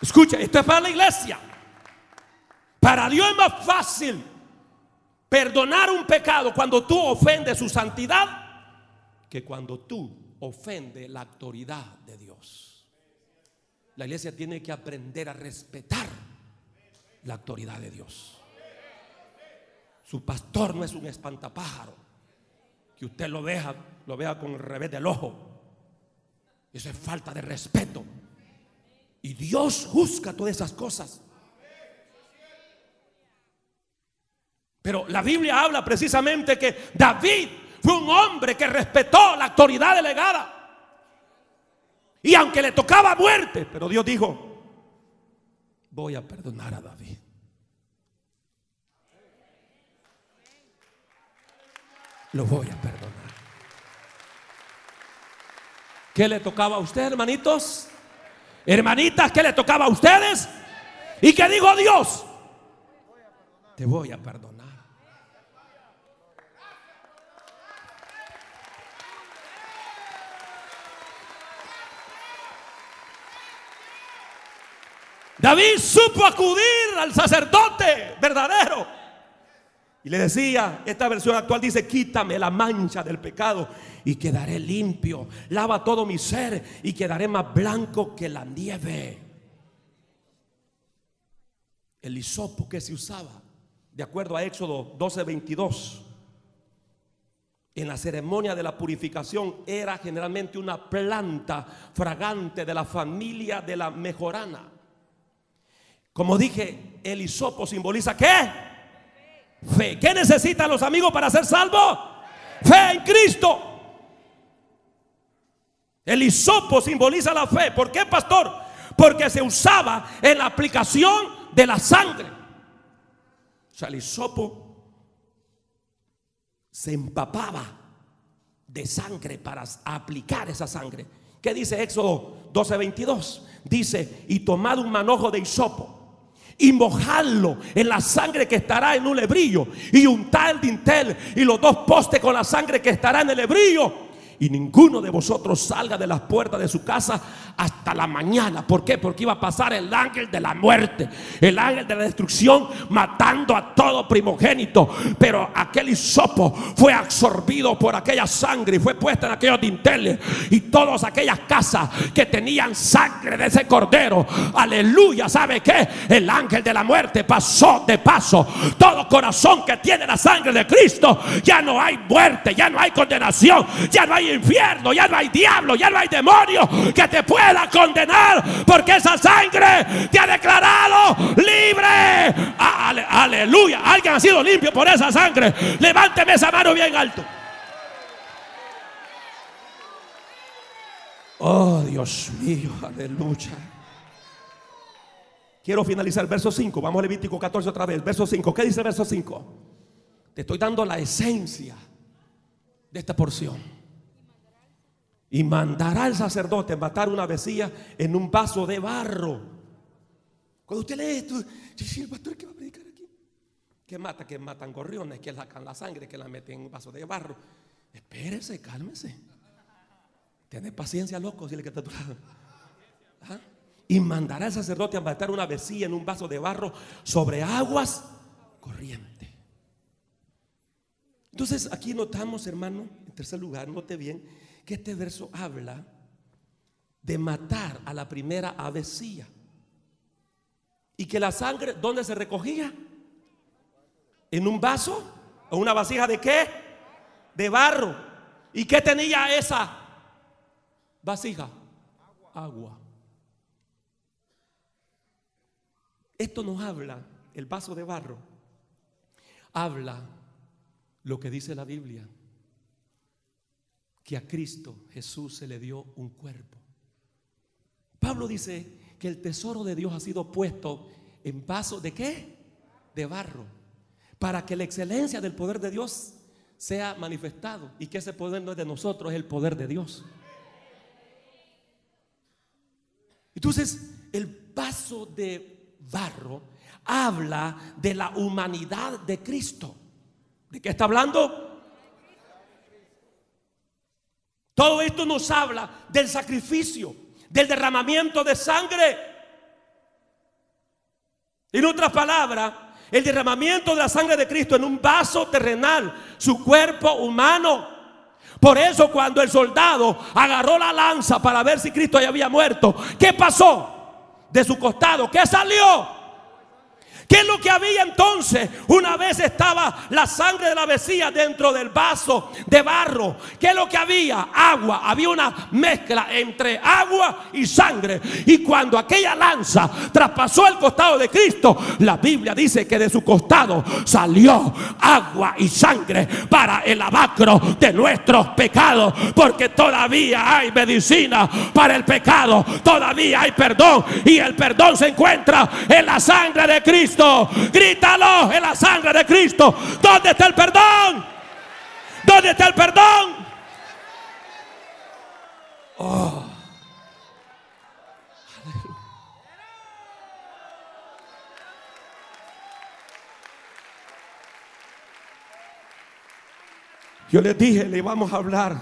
Escucha, esto es para la iglesia. Para Dios es más fácil perdonar un pecado cuando tú ofendes su santidad que cuando tú ofendes la autoridad de Dios. La iglesia tiene que aprender a respetar la autoridad de Dios. Su pastor no es un espantapájaro que usted lo vea, lo vea con el revés del ojo. Eso es falta de respeto. Y Dios juzga todas esas cosas. Pero la Biblia habla precisamente que David fue un hombre que respetó la autoridad delegada. Y aunque le tocaba muerte, pero Dios dijo, voy a perdonar a David. Lo voy a perdonar. ¿Qué le tocaba a usted, hermanitos? Hermanitas, ¿qué le tocaba a ustedes? ¿Y qué dijo Dios? Te voy a perdonar. David supo acudir al sacerdote verdadero. Y le decía, esta versión actual dice, quítame la mancha del pecado y quedaré limpio. Lava todo mi ser y quedaré más blanco que la nieve. El hisopo que se usaba, de acuerdo a Éxodo 12:22, en la ceremonia de la purificación era generalmente una planta fragante de la familia de la mejorana. Como dije, el hisopo simboliza qué? Fe. ¿Qué necesitan los amigos para ser salvos? Fe en Cristo. El hisopo simboliza la fe. ¿Por qué, pastor? Porque se usaba en la aplicación de la sangre. O sea, el hisopo se empapaba de sangre para aplicar esa sangre. ¿Qué dice Éxodo 12:22? Dice, y tomad un manojo de hisopo y mojarlo en la sangre que estará en un lebrillo y untar el dintel y los dos postes con la sangre que estará en el lebrillo y ninguno de vosotros salga de las puertas de su casa hasta la mañana. ¿Por qué? Porque iba a pasar el ángel de la muerte, el ángel de la destrucción, matando a todo primogénito. Pero aquel hisopo fue absorbido por aquella sangre y fue puesta en aquellos dinteles. Y todas aquellas casas que tenían sangre de ese cordero, aleluya, ¿sabe qué? El ángel de la muerte pasó de paso. Todo corazón que tiene la sangre de Cristo, ya no hay muerte, ya no hay condenación, ya no hay infierno, ya no hay diablo, ya no hay demonio que te pueda condenar, porque esa sangre te ha declarado libre. aleluya, alguien ha sido limpio por esa sangre. Levánteme esa mano bien alto. Oh Dios mío, aleluya. Quiero finalizar el verso 5. Vamos a Levítico 14 otra vez. Verso 5. ¿Qué dice el verso 5? Te estoy dando la esencia de esta porción. Y mandará el sacerdote matar una vecilla en un vaso de barro. Cuando usted lee esto, dice el pastor que va a predicar aquí. Que mata, que matan gorriones, que sacan la sangre, que la meten en un vaso de barro. Espérese, cálmese. Tiene paciencia, loco, si le queda ¿Ah? Y mandará el sacerdote a matar una vecilla en un vaso de barro sobre aguas corrientes. Entonces aquí notamos, hermano, en tercer lugar, note bien, que este verso habla de matar a la primera avecilla. Y que la sangre, ¿dónde se recogía? ¿En un vaso? ¿O una vasija de qué? De barro. ¿Y qué tenía esa vasija? Agua. Esto nos habla, el vaso de barro, habla lo que dice la Biblia que a Cristo Jesús se le dio un cuerpo. Pablo dice que el tesoro de Dios ha sido puesto en vaso de qué? De barro. Para que la excelencia del poder de Dios sea manifestado. Y que ese poder no es de nosotros, es el poder de Dios. Entonces, el vaso de barro habla de la humanidad de Cristo. ¿De qué está hablando? Todo esto nos habla del sacrificio, del derramamiento de sangre. En otras palabras, el derramamiento de la sangre de Cristo en un vaso terrenal, su cuerpo humano. Por eso cuando el soldado agarró la lanza para ver si Cristo ya había muerto, ¿qué pasó? De su costado, ¿qué salió? ¿Qué es lo que había entonces? Una vez estaba la sangre de la vecía dentro del vaso de barro. ¿Qué es lo que había? Agua. Había una mezcla entre agua y sangre. Y cuando aquella lanza traspasó el costado de Cristo, la Biblia dice que de su costado salió agua y sangre para el abacro de nuestros pecados. Porque todavía hay medicina para el pecado. Todavía hay perdón. Y el perdón se encuentra en la sangre de Cristo. Grítalo en la sangre de Cristo. ¿Dónde está el perdón? ¿Dónde está el perdón? Oh. Yo les dije, le vamos a hablar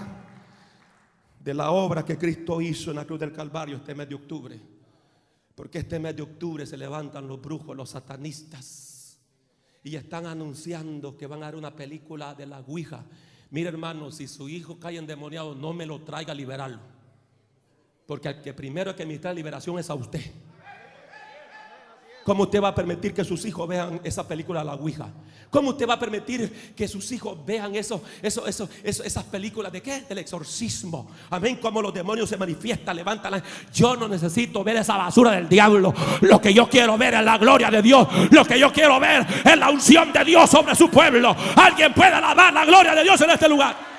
de la obra que Cristo hizo en la cruz del Calvario este mes de octubre. Porque este mes de octubre se levantan los brujos, los satanistas. Y están anunciando que van a dar una película de la Ouija. Mire hermano, si su hijo cae endemoniado, no me lo traiga a liberarlo. Porque el que primero que administrar liberación es a usted. ¿Cómo usted va a permitir que sus hijos vean esa película La Ouija? ¿Cómo usted va a permitir que sus hijos vean eso, eso, eso, esas películas de qué? Del exorcismo. Amén. Cómo los demonios se manifiestan, levantan. Yo no necesito ver esa basura del diablo. Lo que yo quiero ver es la gloria de Dios. Lo que yo quiero ver es la unción de Dios sobre su pueblo. Alguien puede alabar la gloria de Dios en este lugar.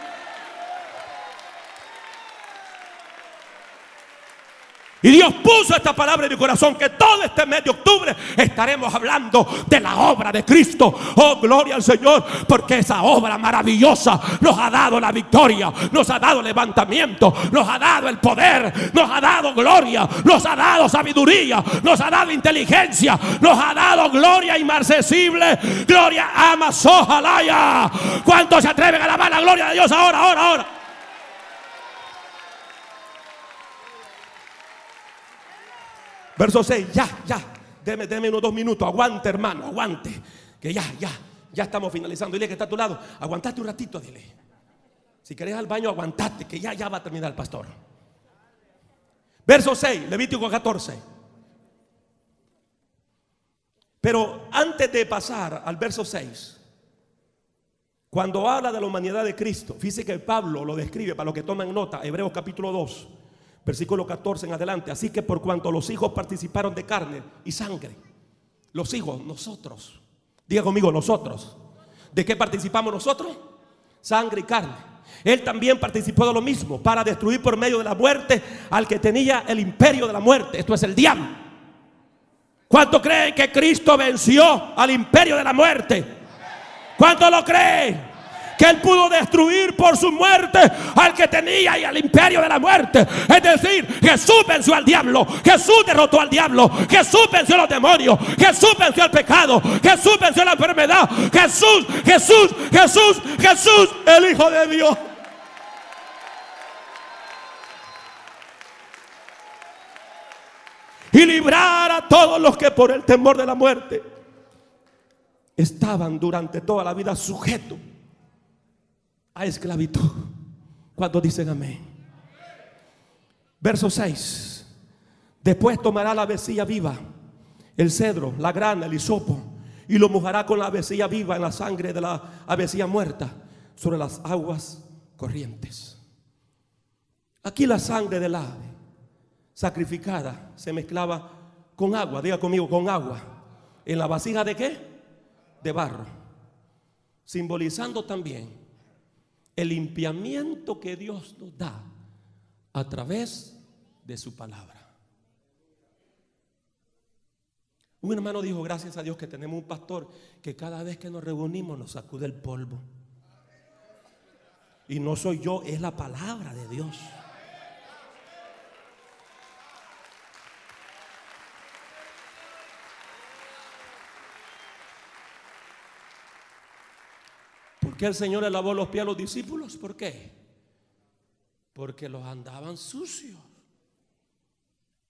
Y Dios puso esta palabra en mi corazón que todo este mes de octubre estaremos hablando de la obra de Cristo. Oh, gloria al Señor, porque esa obra maravillosa nos ha dado la victoria, nos ha dado levantamiento, nos ha dado el poder, nos ha dado gloria, nos ha dado sabiduría, nos ha dado inteligencia, nos ha dado gloria inmarcesible, gloria amazojalaya. ¿Cuántos se atreven a alabar la gloria de Dios ahora, ahora, ahora? Verso 6, ya, ya. Deme, deme unos dos minutos. Aguante, hermano, aguante. Que ya, ya, ya estamos finalizando. Dile que está a tu lado. Aguantate un ratito, dile. Si querés al baño, aguantate, que ya, ya va a terminar el pastor. Verso 6, Levítico 14. Pero antes de pasar al verso 6, cuando habla de la humanidad de Cristo, fíjese que Pablo lo describe para los que toman nota, Hebreos capítulo 2 versículo 14 en adelante. Así que por cuanto los hijos participaron de carne y sangre, los hijos, nosotros, diga conmigo, nosotros. ¿De qué participamos nosotros? Sangre y carne. Él también participó de lo mismo para destruir por medio de la muerte al que tenía el imperio de la muerte. Esto es el diablo. ¿Cuánto creen que Cristo venció al imperio de la muerte? ¿Cuánto lo creen? Que él pudo destruir por su muerte al que tenía y al imperio de la muerte. Es decir, Jesús venció al diablo, Jesús derrotó al diablo, Jesús venció a los demonios, Jesús venció al pecado, Jesús venció la enfermedad, Jesús, Jesús, Jesús, Jesús, el Hijo de Dios. Y librar a todos los que por el temor de la muerte estaban durante toda la vida sujetos a esclavitud. Cuando dicen amén. Verso 6. Después tomará la vecilla viva, el cedro, la grana, el hisopo, y lo mojará con la vecilla viva en la sangre de la avecilla muerta sobre las aguas corrientes. Aquí la sangre del ave sacrificada se mezclaba con agua, diga conmigo, con agua. ¿En la vasija de qué? De barro. Simbolizando también el limpiamiento que Dios nos da a través de su palabra. Un hermano dijo, gracias a Dios que tenemos un pastor que cada vez que nos reunimos nos sacude el polvo. Y no soy yo, es la palabra de Dios. ¿Por qué el Señor le lavó los pies a los discípulos? ¿Por qué? Porque los andaban sucios.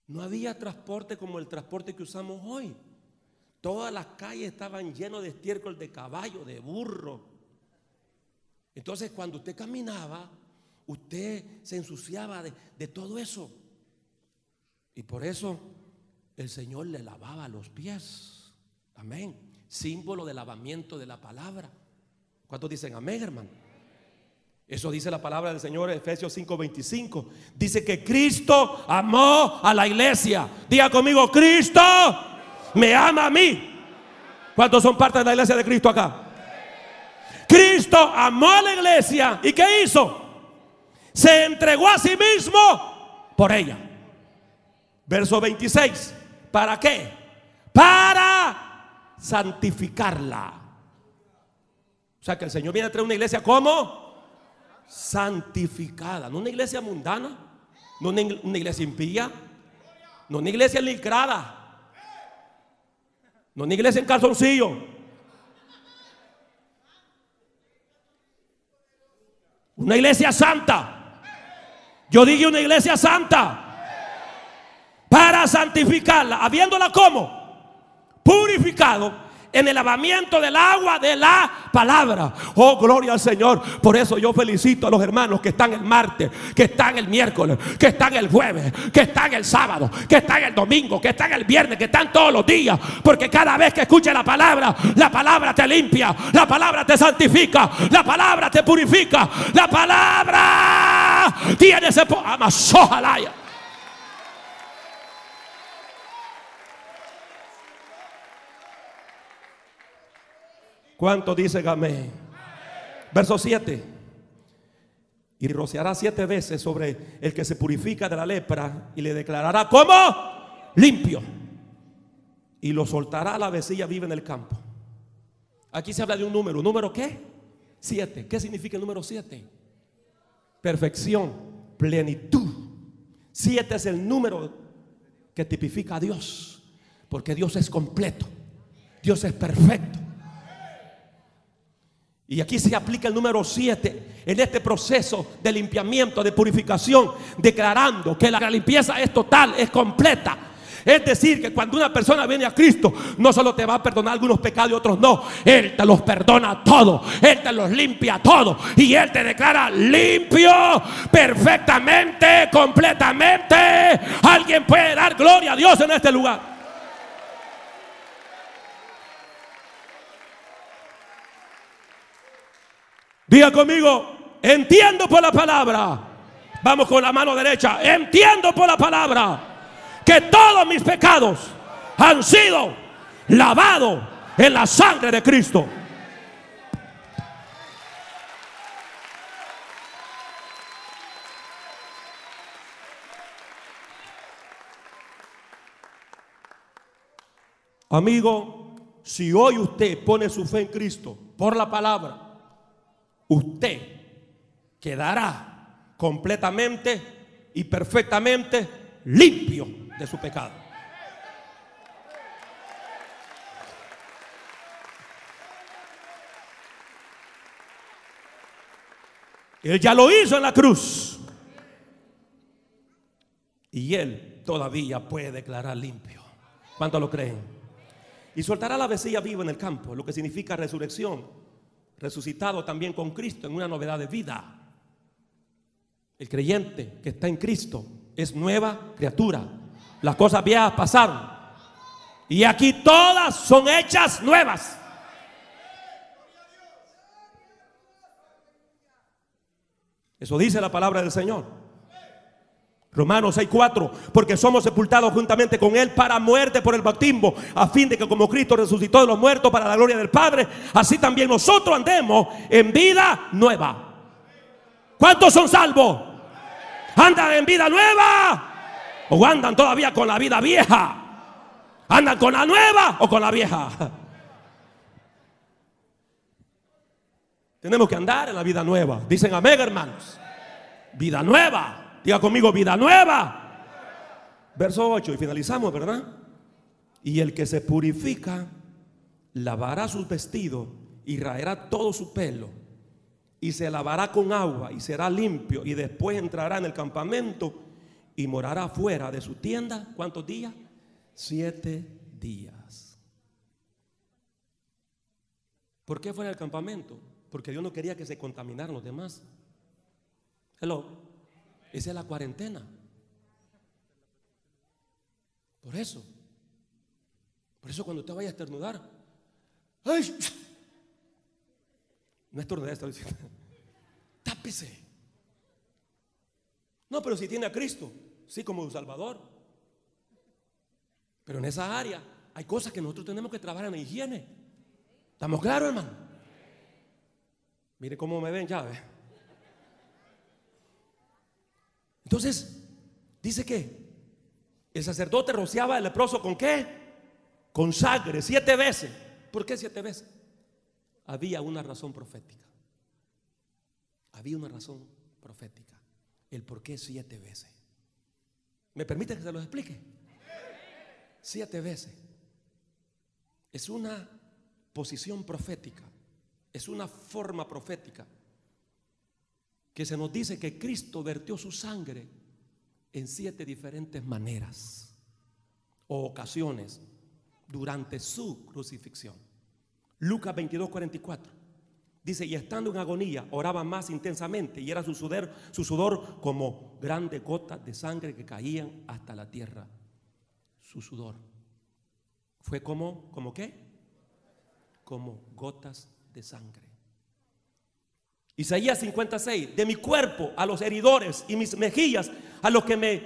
No había transporte como el transporte que usamos hoy. Todas las calles estaban llenas de estiércol de caballo, de burro. Entonces cuando usted caminaba, usted se ensuciaba de, de todo eso. Y por eso el Señor le lavaba los pies. Amén. Símbolo de lavamiento de la palabra. ¿Cuántos dicen amén, hermano? Eso dice la palabra del Señor en Efesios 5:25. Dice que Cristo amó a la iglesia. Diga conmigo, Cristo me ama a mí. ¿Cuántos son parte de la iglesia de Cristo acá? Cristo amó a la iglesia. ¿Y qué hizo? Se entregó a sí mismo por ella. Verso 26. ¿Para qué? Para santificarla o sea que el Señor viene a traer una iglesia como santificada. No una iglesia mundana, no una, iglesia impía, no una iglesia licrada, no una iglesia en calzoncillo. Una iglesia santa. Yo dije una iglesia santa. Para santificarla, habiéndola como purificado en el lavamiento del agua de la palabra. Oh, gloria al Señor. Por eso yo felicito a los hermanos que están el martes, que están el miércoles, que están el jueves, que están el sábado, que están el domingo, que están el viernes, que están todos los días. Porque cada vez que escuches la palabra, la palabra te limpia, la palabra te santifica, la palabra te purifica, la palabra tiene ese... Amazojalaya. ¿Cuánto dice amén? Verso 7. Y rociará siete veces sobre el que se purifica de la lepra y le declarará como limpio. Y lo soltará a la vecilla vive en el campo. Aquí se habla de un número. ¿Número qué? Siete. ¿Qué significa el número siete? Perfección, plenitud. Siete es el número que tipifica a Dios. Porque Dios es completo. Dios es perfecto. Y aquí se aplica el número 7 en este proceso de limpiamiento, de purificación, declarando que la limpieza es total, es completa. Es decir, que cuando una persona viene a Cristo, no solo te va a perdonar algunos pecados y otros no. Él te los perdona todos. Él te los limpia todos. Y Él te declara limpio, perfectamente, completamente. Alguien puede dar gloria a Dios en este lugar. Diga conmigo, entiendo por la palabra. Vamos con la mano derecha. Entiendo por la palabra que todos mis pecados han sido lavados en la sangre de Cristo. Amigo, si hoy usted pone su fe en Cristo por la palabra, usted quedará completamente y perfectamente limpio de su pecado. Él ya lo hizo en la cruz. Y Él todavía puede declarar limpio. ¿Cuánto lo creen? Y soltará la vecilla viva en el campo, lo que significa resurrección resucitado también con Cristo en una novedad de vida. El creyente que está en Cristo es nueva criatura. Las cosas viejas pasaron. Y aquí todas son hechas nuevas. Eso dice la palabra del Señor. Romanos 6:4, porque somos sepultados juntamente con Él para muerte por el bautismo, a fin de que como Cristo resucitó de los muertos para la gloria del Padre, así también nosotros andemos en vida nueva. ¿Cuántos son salvos? ¿Andan en vida nueva? ¿O andan todavía con la vida vieja? ¿Andan con la nueva o con la vieja? Tenemos que andar en la vida nueva. Dicen amén, hermanos. Vida nueva. Diga conmigo, vida nueva. Verso 8 y finalizamos, ¿verdad? Y el que se purifica lavará sus vestidos y raerá todo su pelo y se lavará con agua y será limpio y después entrará en el campamento y morará fuera de su tienda. ¿Cuántos días? Siete días. ¿Por qué fuera del campamento? Porque Dios no quería que se contaminaran los demás. Hello. Esa es la cuarentena. Por eso. Por eso cuando usted vaya a estornudar, ¡ay! No estornude esto, tápese. No, pero si tiene a Cristo, sí, como un Salvador. Pero en esa área hay cosas que nosotros tenemos que trabajar en la higiene. ¿Estamos claros, hermano? Mire cómo me ven ya. Entonces, dice que el sacerdote rociaba al leproso con qué? Con sangre, siete veces. ¿Por qué siete veces? Había una razón profética. había una razón profética. El por qué siete veces. ¿Me permite que se lo explique? Siete veces. Es una posición profética. Es una forma profética que se nos dice que Cristo vertió su sangre en siete diferentes maneras o ocasiones durante su crucifixión. Lucas 22, 44. Dice, y estando en agonía, oraba más intensamente y era su sudor, su sudor como grandes gotas de sangre que caían hasta la tierra. Su sudor. Fue como, ¿como qué? Como gotas de sangre. Isaías 56, de mi cuerpo a los heridores y mis mejillas a los que me,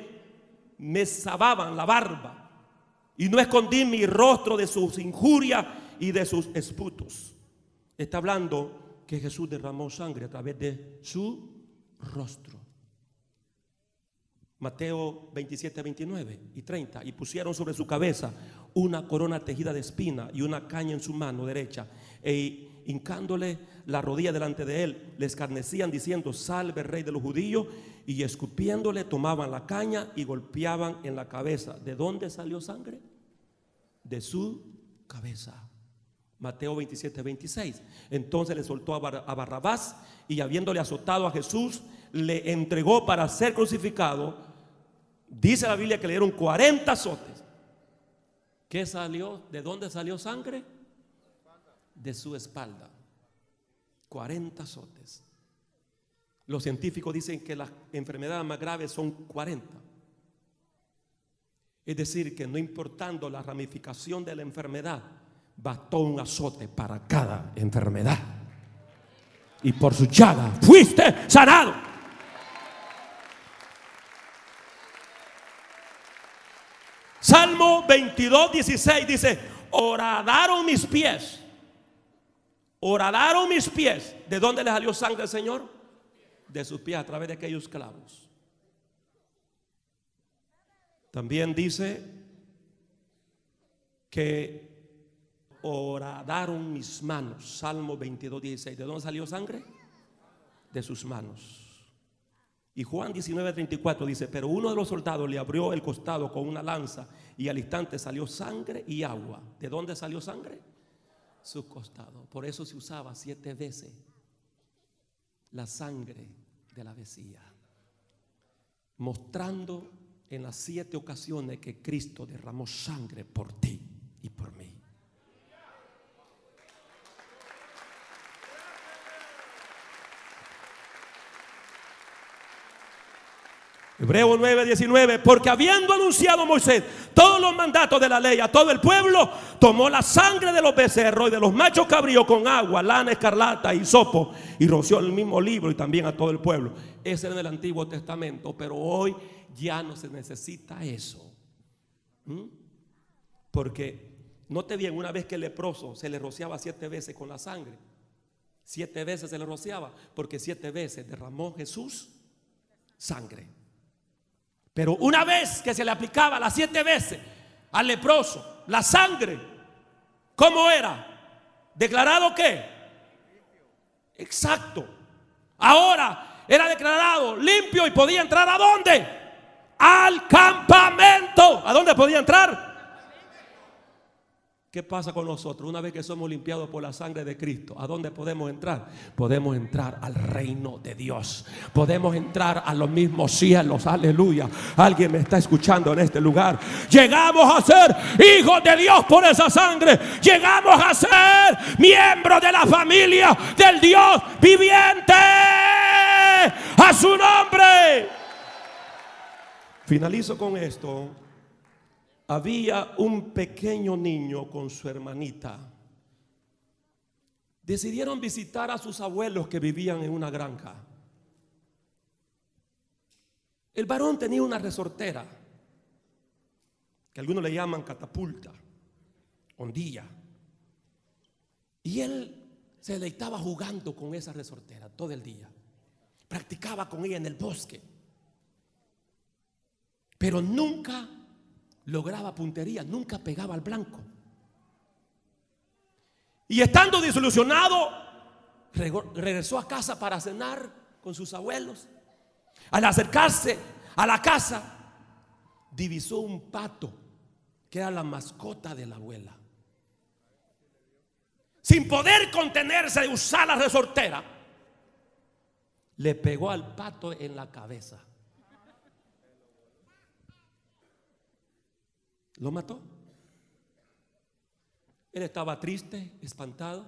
me sababan la barba. Y no escondí mi rostro de sus injurias y de sus esputos. Está hablando que Jesús derramó sangre a través de su rostro. Mateo 27, 29 y 30. Y pusieron sobre su cabeza una corona tejida de espina y una caña en su mano derecha. E hincándole la rodilla delante de él, le escarnecían diciendo, salve rey de los judíos, y escupiéndole tomaban la caña y golpeaban en la cabeza. ¿De dónde salió sangre? De su cabeza. Mateo 27, 26. Entonces le soltó a, Bar a Barrabás y habiéndole azotado a Jesús, le entregó para ser crucificado. Dice la Biblia que le dieron 40 azotes. ¿Qué salió? ¿De dónde salió sangre? De su espalda. 40 azotes. Los científicos dicen que las enfermedades más graves son 40. Es decir, que no importando la ramificación de la enfermedad, bastó un azote para cada enfermedad. Y por su llaga fuiste sanado. Salmo 22, 16 dice, horadaron mis pies. Horadaron mis pies. ¿De dónde le salió sangre al Señor? De sus pies a través de aquellos clavos. También dice que horadaron mis manos. Salmo 22, 16. ¿De dónde salió sangre? De sus manos. Y Juan 19, 34 dice, pero uno de los soldados le abrió el costado con una lanza y al instante salió sangre y agua. ¿De dónde salió sangre? Su costado. Por eso se usaba siete veces la sangre de la vecía. Mostrando en las siete ocasiones que Cristo derramó sangre por ti y por mí. Hebreo 9, 19, porque habiendo anunciado Moisés todos los mandatos de la ley a todo el pueblo, tomó la sangre de los becerros y de los machos cabríos con agua, lana escarlata y sopo y roció el mismo libro y también a todo el pueblo. Ese era en el Antiguo Testamento, pero hoy ya no se necesita eso. ¿Mm? Porque note bien, una vez que el leproso se le rociaba siete veces con la sangre, siete veces se le rociaba, porque siete veces derramó Jesús sangre. Pero una vez que se le aplicaba las siete veces al leproso, la sangre, ¿cómo era? ¿Declarado qué? Exacto. Ahora era declarado limpio y podía entrar a dónde? Al campamento. ¿A dónde podía entrar? ¿Qué pasa con nosotros una vez que somos limpiados por la sangre de Cristo? ¿A dónde podemos entrar? Podemos entrar al reino de Dios. Podemos entrar a los mismos cielos. Aleluya. Alguien me está escuchando en este lugar. Llegamos a ser hijos de Dios por esa sangre. Llegamos a ser miembros de la familia del Dios viviente. A su nombre. Finalizo con esto había un pequeño niño con su hermanita. Decidieron visitar a sus abuelos que vivían en una granja. El varón tenía una resortera, que algunos le llaman catapulta, hondilla. Y él se deleitaba jugando con esa resortera todo el día. Practicaba con ella en el bosque. Pero nunca lograba puntería, nunca pegaba al blanco. Y estando desilusionado, regresó a casa para cenar con sus abuelos. Al acercarse a la casa, divisó un pato que era la mascota de la abuela. Sin poder contenerse de usar la resortera, le pegó al pato en la cabeza. Lo mató. Él estaba triste, espantado,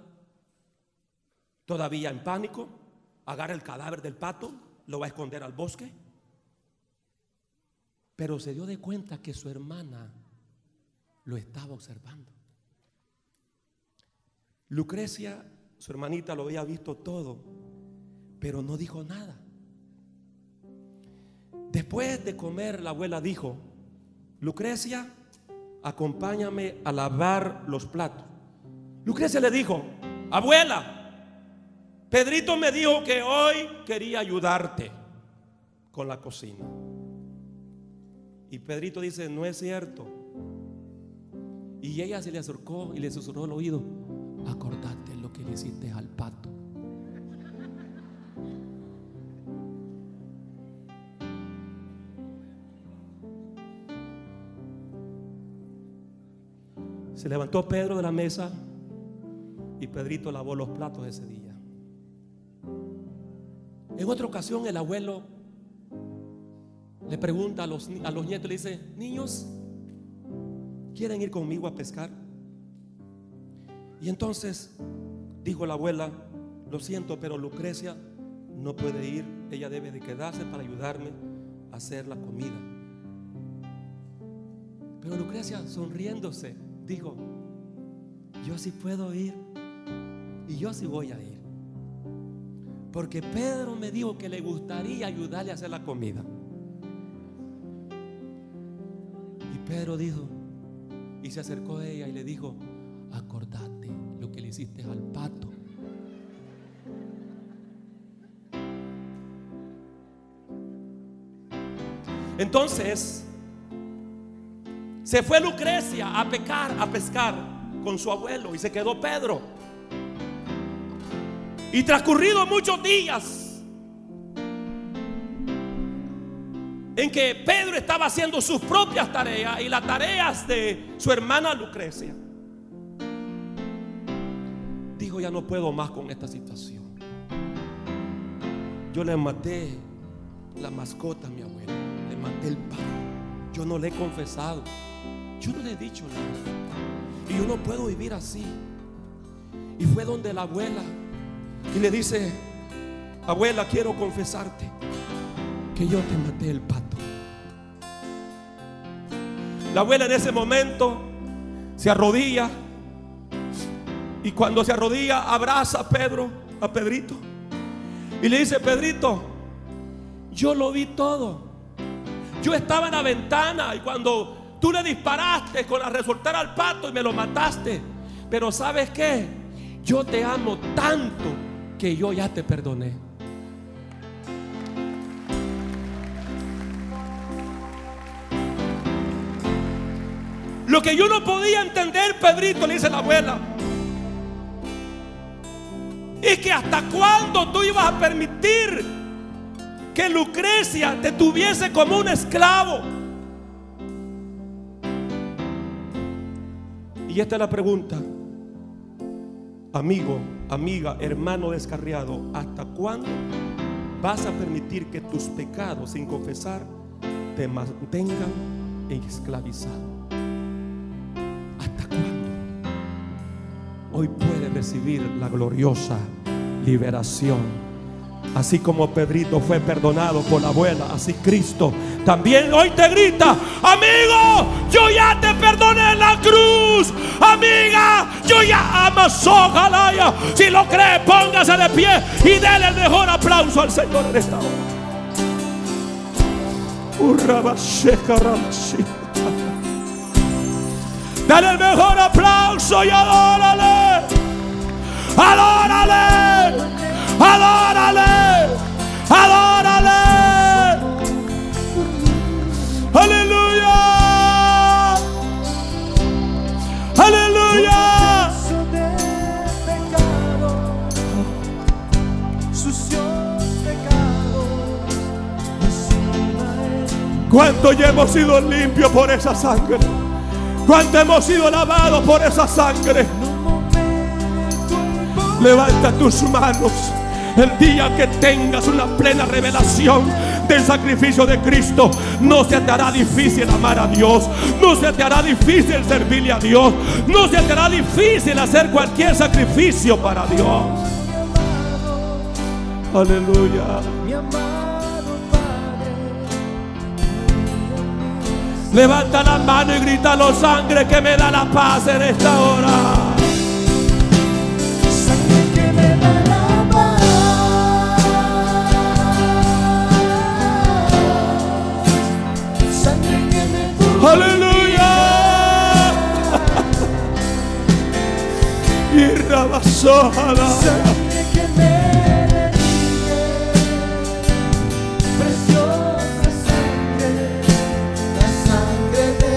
todavía en pánico. Agarra el cadáver del pato, lo va a esconder al bosque. Pero se dio de cuenta que su hermana lo estaba observando. Lucrecia, su hermanita, lo había visto todo, pero no dijo nada. Después de comer, la abuela dijo, Lucrecia, acompáñame a lavar los platos. Lucrecia le dijo, abuela, Pedrito me dijo que hoy quería ayudarte con la cocina. Y Pedrito dice, no es cierto. Y ella se le acercó y le susurró al oído, acordate lo que le hiciste al pato. Se levantó Pedro de la mesa y Pedrito lavó los platos ese día. En otra ocasión el abuelo le pregunta a los, a los nietos, le dice, niños, ¿quieren ir conmigo a pescar? Y entonces dijo la abuela, lo siento, pero Lucrecia no puede ir, ella debe de quedarse para ayudarme a hacer la comida. Pero Lucrecia, sonriéndose, dijo, yo sí puedo ir y yo sí voy a ir. Porque Pedro me dijo que le gustaría ayudarle a hacer la comida. Y Pedro dijo, y se acercó a ella y le dijo, acordate lo que le hiciste al pato. Entonces, se fue Lucrecia a pecar, a pescar con su abuelo y se quedó Pedro. Y transcurrido muchos días en que Pedro estaba haciendo sus propias tareas y las tareas de su hermana Lucrecia, dijo, ya no puedo más con esta situación. Yo le maté la mascota a mi abuelo, le maté el pan. Yo no le he confesado, yo no le he dicho nada. Y yo no puedo vivir así. Y fue donde la abuela y le dice, abuela, quiero confesarte que yo te maté el pato. La abuela en ese momento se arrodilla y cuando se arrodilla abraza a Pedro, a Pedrito. Y le dice, Pedrito, yo lo vi todo. Yo estaba en la ventana y cuando tú le disparaste con la resoltar al pato y me lo mataste. Pero sabes qué? Yo te amo tanto que yo ya te perdoné. Lo que yo no podía entender, Pedrito, le dice la abuela, es que hasta cuándo tú ibas a permitir que Lucrecia te tuviese como un esclavo. Y esta es la pregunta, amigo, amiga, hermano descarriado, ¿hasta cuándo vas a permitir que tus pecados sin confesar te mantengan esclavizado? ¿Hasta cuándo? Hoy puedes recibir la gloriosa liberación. Así como Pedrito fue perdonado por la abuela, así Cristo también hoy te grita, amigo, yo ya te perdoné en la cruz, amiga, yo ya amo Sojalaya. Si lo cree, póngase de pie y déle el mejor aplauso al Señor en esta hora. Dale el mejor aplauso y adórale. Adórale. Adórale, adórale. Aleluya, aleluya. Cuánto ya hemos sido limpios por esa sangre. Cuánto hemos sido lavados por esa sangre. Levanta tus manos. El día que tengas una plena revelación del sacrificio de Cristo, no se te hará difícil amar a Dios, no se te hará difícil servirle a Dios, no se te hará difícil hacer cualquier sacrificio para Dios. Aleluya. Levanta la mano y grita los sangre que me da la paz en esta hora. Sangre que me redime. Preciosa sangre. La sangre de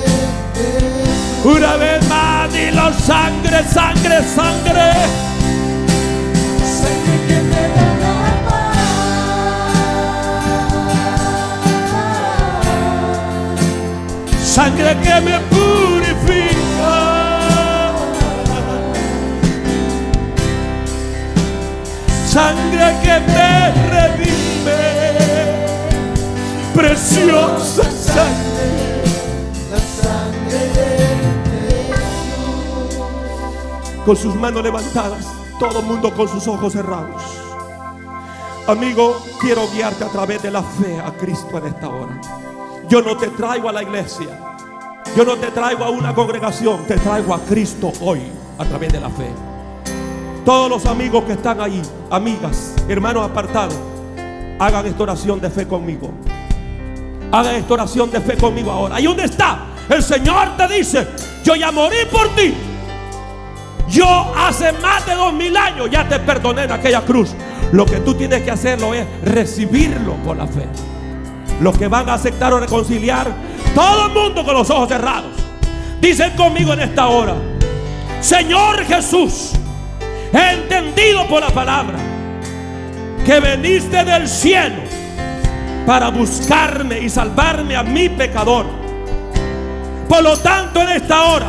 Jesús. Una vez más, dilo sangre, sangre, sangre. Sangre que me da la paz. Sangre que me purifica. Sangre que me redime. Preciosa sangre. La sangre de Con sus manos levantadas. Todo el mundo con sus ojos cerrados. Amigo, quiero guiarte a través de la fe a Cristo en esta hora. Yo no te traigo a la iglesia. Yo no te traigo a una congregación. Te traigo a Cristo hoy a través de la fe. Todos los amigos que están ahí, amigas, hermanos apartados, hagan esta oración de fe conmigo. Hagan esta oración de fe conmigo ahora. Ahí donde está, el Señor te dice, yo ya morí por ti. Yo hace más de dos mil años ya te perdoné en aquella cruz. Lo que tú tienes que hacerlo es recibirlo por la fe. Los que van a aceptar o reconciliar, todo el mundo con los ojos cerrados. Dicen conmigo en esta hora, Señor Jesús, he entendido por la palabra que veniste del cielo para buscarme y salvarme a mi pecador. Por lo tanto, en esta hora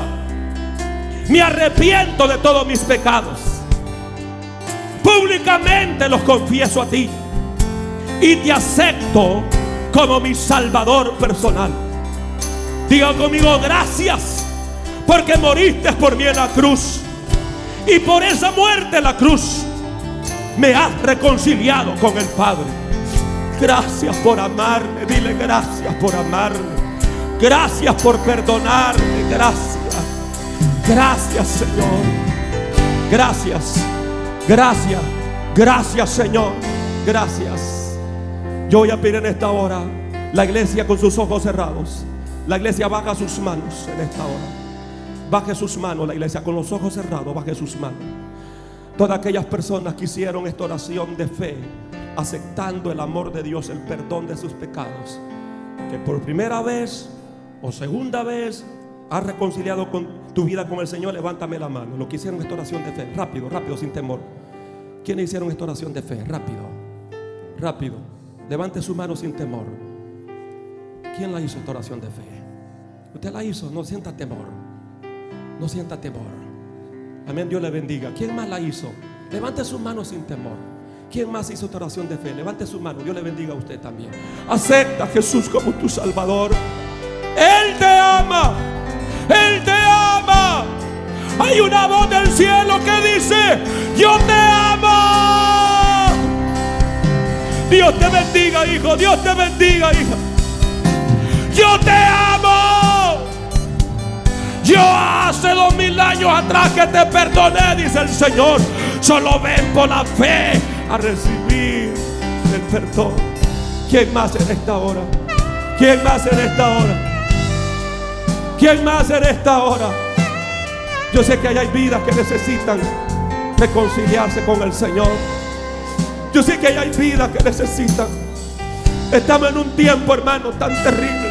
me arrepiento de todos mis pecados. Públicamente los confieso a ti y te acepto como mi salvador personal. Diga conmigo gracias porque moriste por mí en la cruz. Y por esa muerte la cruz me has reconciliado con el Padre. Gracias por amarme. Dile gracias por amarme. Gracias por perdonarme. Gracias. Gracias Señor. Gracias. Gracias. Gracias Señor. Gracias. Yo voy a pedir en esta hora la iglesia con sus ojos cerrados. La iglesia baja sus manos en esta hora. Baje sus manos, la iglesia con los ojos cerrados, baje sus manos. Todas aquellas personas que hicieron esta oración de fe, aceptando el amor de Dios, el perdón de sus pecados, que por primera vez o segunda vez has reconciliado con tu vida con el Señor, levántame la mano. Los que hicieron esta oración de fe, rápido, rápido, sin temor. ¿Quiénes hicieron esta oración de fe? Rápido, rápido. Levante su mano sin temor. ¿Quién la hizo esta oración de fe? Usted la hizo, no sienta temor. No sienta temor. Amén, Dios le bendiga. ¿Quién más la hizo? Levante su mano sin temor. ¿Quién más hizo esta oración de fe? Levante su mano. Dios le bendiga a usted también. Acepta a Jesús como tu Salvador. Él te ama. Él te ama. Hay una voz del cielo que dice, yo te amo. Dios te bendiga, hijo. Dios te bendiga, hija. Yo te amo. Yo hace dos mil años atrás que te perdoné, dice el Señor. Solo ven por la fe a recibir el perdón. ¿Quién más en esta hora? ¿Quién más en esta hora? ¿Quién más en esta hora? Yo sé que hay vidas que necesitan reconciliarse con el Señor. Yo sé que hay vidas que necesitan. Estamos en un tiempo, hermano, tan terrible.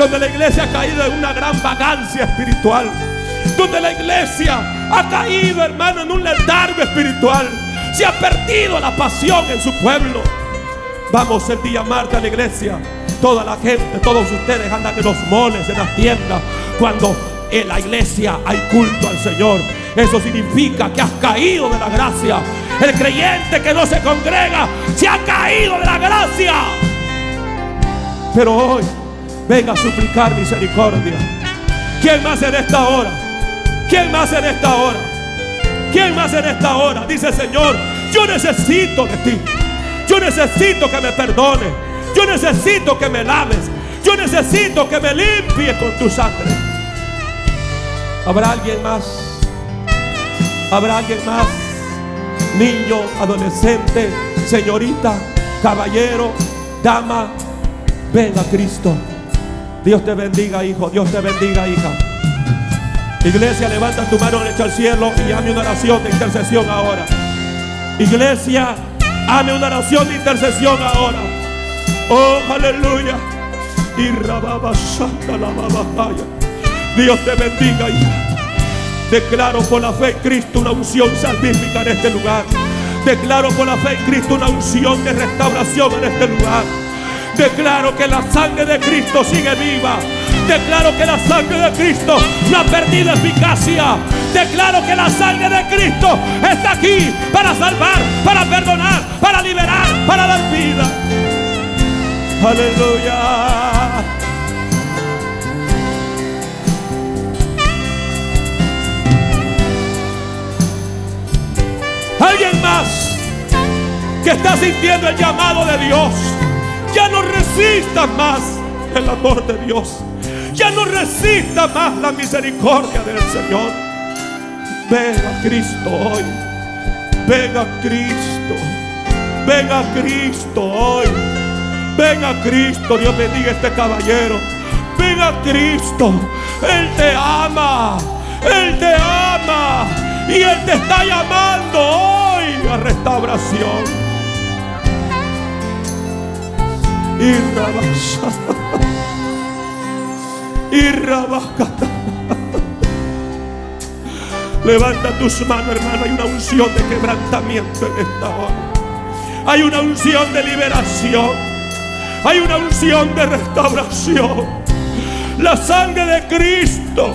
Donde la iglesia ha caído en una gran vagancia espiritual. Donde la iglesia ha caído, hermano, en un letargo espiritual. Se ha perdido la pasión en su pueblo. Vamos el día martes a la iglesia Toda la gente, todos ustedes andan en los moles, en las tiendas, cuando en la iglesia hay culto al Señor. Eso significa que has caído de la gracia. El creyente que no se congrega se ha caído de la gracia. Pero hoy venga a suplicar misericordia. ¿Quién más en esta hora? ¿Quién más en esta hora? ¿Quién más en esta hora? Dice Señor, yo necesito de ti. Yo necesito que me perdones. Yo necesito que me laves. Yo necesito que me limpies con tu sangre. ¿Habrá alguien más? ¿Habrá alguien más? Niño, adolescente, señorita, caballero, dama, ven a Cristo. Dios te bendiga, hijo. Dios te bendiga, hija. Iglesia, levanta tu mano derecha al cielo y hazme una oración de intercesión ahora. Iglesia, hazme una oración de intercesión ahora. Oh, aleluya. Y. Dios te bendiga, hija. Declaro por la fe en Cristo una unción salvífica en este lugar. Declaro por la fe en Cristo una unción de restauración en este lugar. Declaro que la sangre de Cristo sigue viva. Declaro que la sangre de Cristo no ha perdido eficacia. Declaro que la sangre de Cristo está aquí para salvar, para perdonar, para liberar, para dar vida. Aleluya. Alguien más que está sintiendo el llamado de Dios. Ya no resista más el amor de Dios. Ya no resista más la misericordia del Señor. Venga Cristo hoy. Venga Cristo. Venga Cristo hoy. Venga Cristo. Dios bendiga a este caballero. Venga Cristo. Él te ama. Él te ama. Y Él te está llamando hoy a restauración. Y rabasa. Y rabacata. Levanta tus manos, hermano. Hay una unción de quebrantamiento en esta hora. Hay una unción de liberación. Hay una unción de restauración. La sangre de Cristo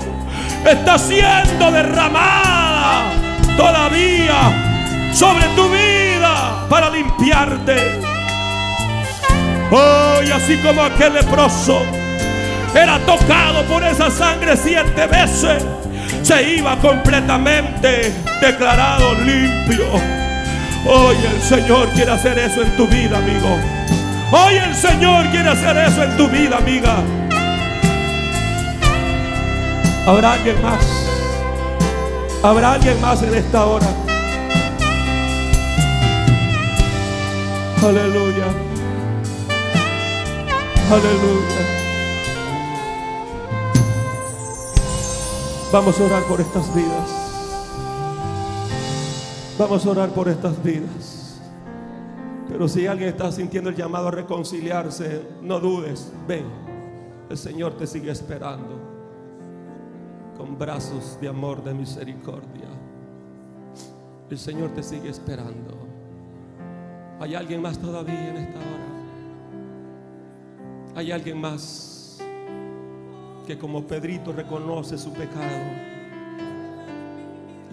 está siendo derramada todavía sobre tu vida para limpiarte. Hoy, así como aquel leproso era tocado por esa sangre siete veces, se iba completamente declarado limpio. Hoy el Señor quiere hacer eso en tu vida, amigo. Hoy el Señor quiere hacer eso en tu vida, amiga. ¿Habrá alguien más? ¿Habrá alguien más en esta hora? Aleluya. Aleluya. Vamos a orar por estas vidas. Vamos a orar por estas vidas. Pero si alguien está sintiendo el llamado a reconciliarse, no dudes. Ven. El Señor te sigue esperando con brazos de amor, de misericordia. El Señor te sigue esperando. ¿Hay alguien más todavía en esta hora? ¿Hay alguien más que como Pedrito reconoce su pecado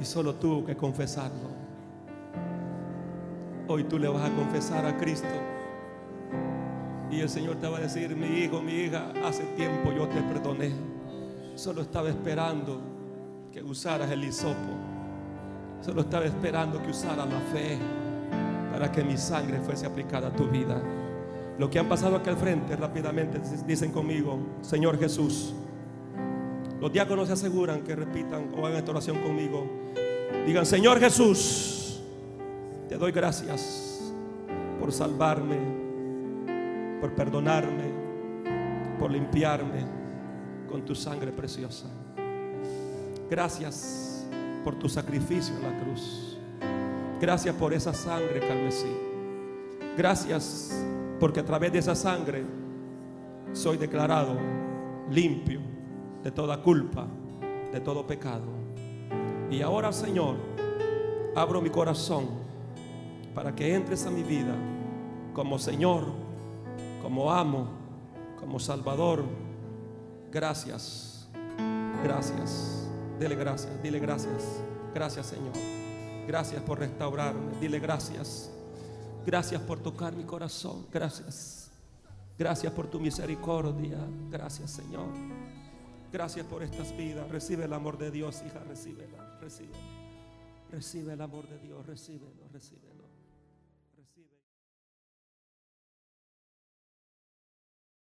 y solo tuvo que confesarlo? Hoy tú le vas a confesar a Cristo. Y el Señor te va a decir, mi hijo, mi hija, hace tiempo yo te perdoné. Solo estaba esperando que usaras el hisopo. Solo estaba esperando que usaras la fe para que mi sangre fuese aplicada a tu vida. Lo que han pasado aquí al frente rápidamente dicen conmigo, Señor Jesús. Los diáconos se aseguran que repitan o hagan esta oración conmigo. Digan, Señor Jesús, te doy gracias por salvarme, por perdonarme, por limpiarme con tu sangre preciosa. Gracias por tu sacrificio en la cruz. Gracias por esa sangre carmesí. Gracias porque a través de esa sangre soy declarado limpio de toda culpa, de todo pecado. Y ahora, Señor, abro mi corazón para que entres a mi vida como Señor, como amo, como Salvador. Gracias, gracias. Dile gracias, dile gracias. Gracias Señor. Gracias por restaurarme. Dile gracias. Gracias por tocar mi corazón. Gracias. Gracias por tu misericordia. Gracias Señor. Gracias por estas vidas. Recibe el amor de Dios, hija. Recíbela, recíbela. Recibe el amor de Dios. Recíbelo, recíbelo.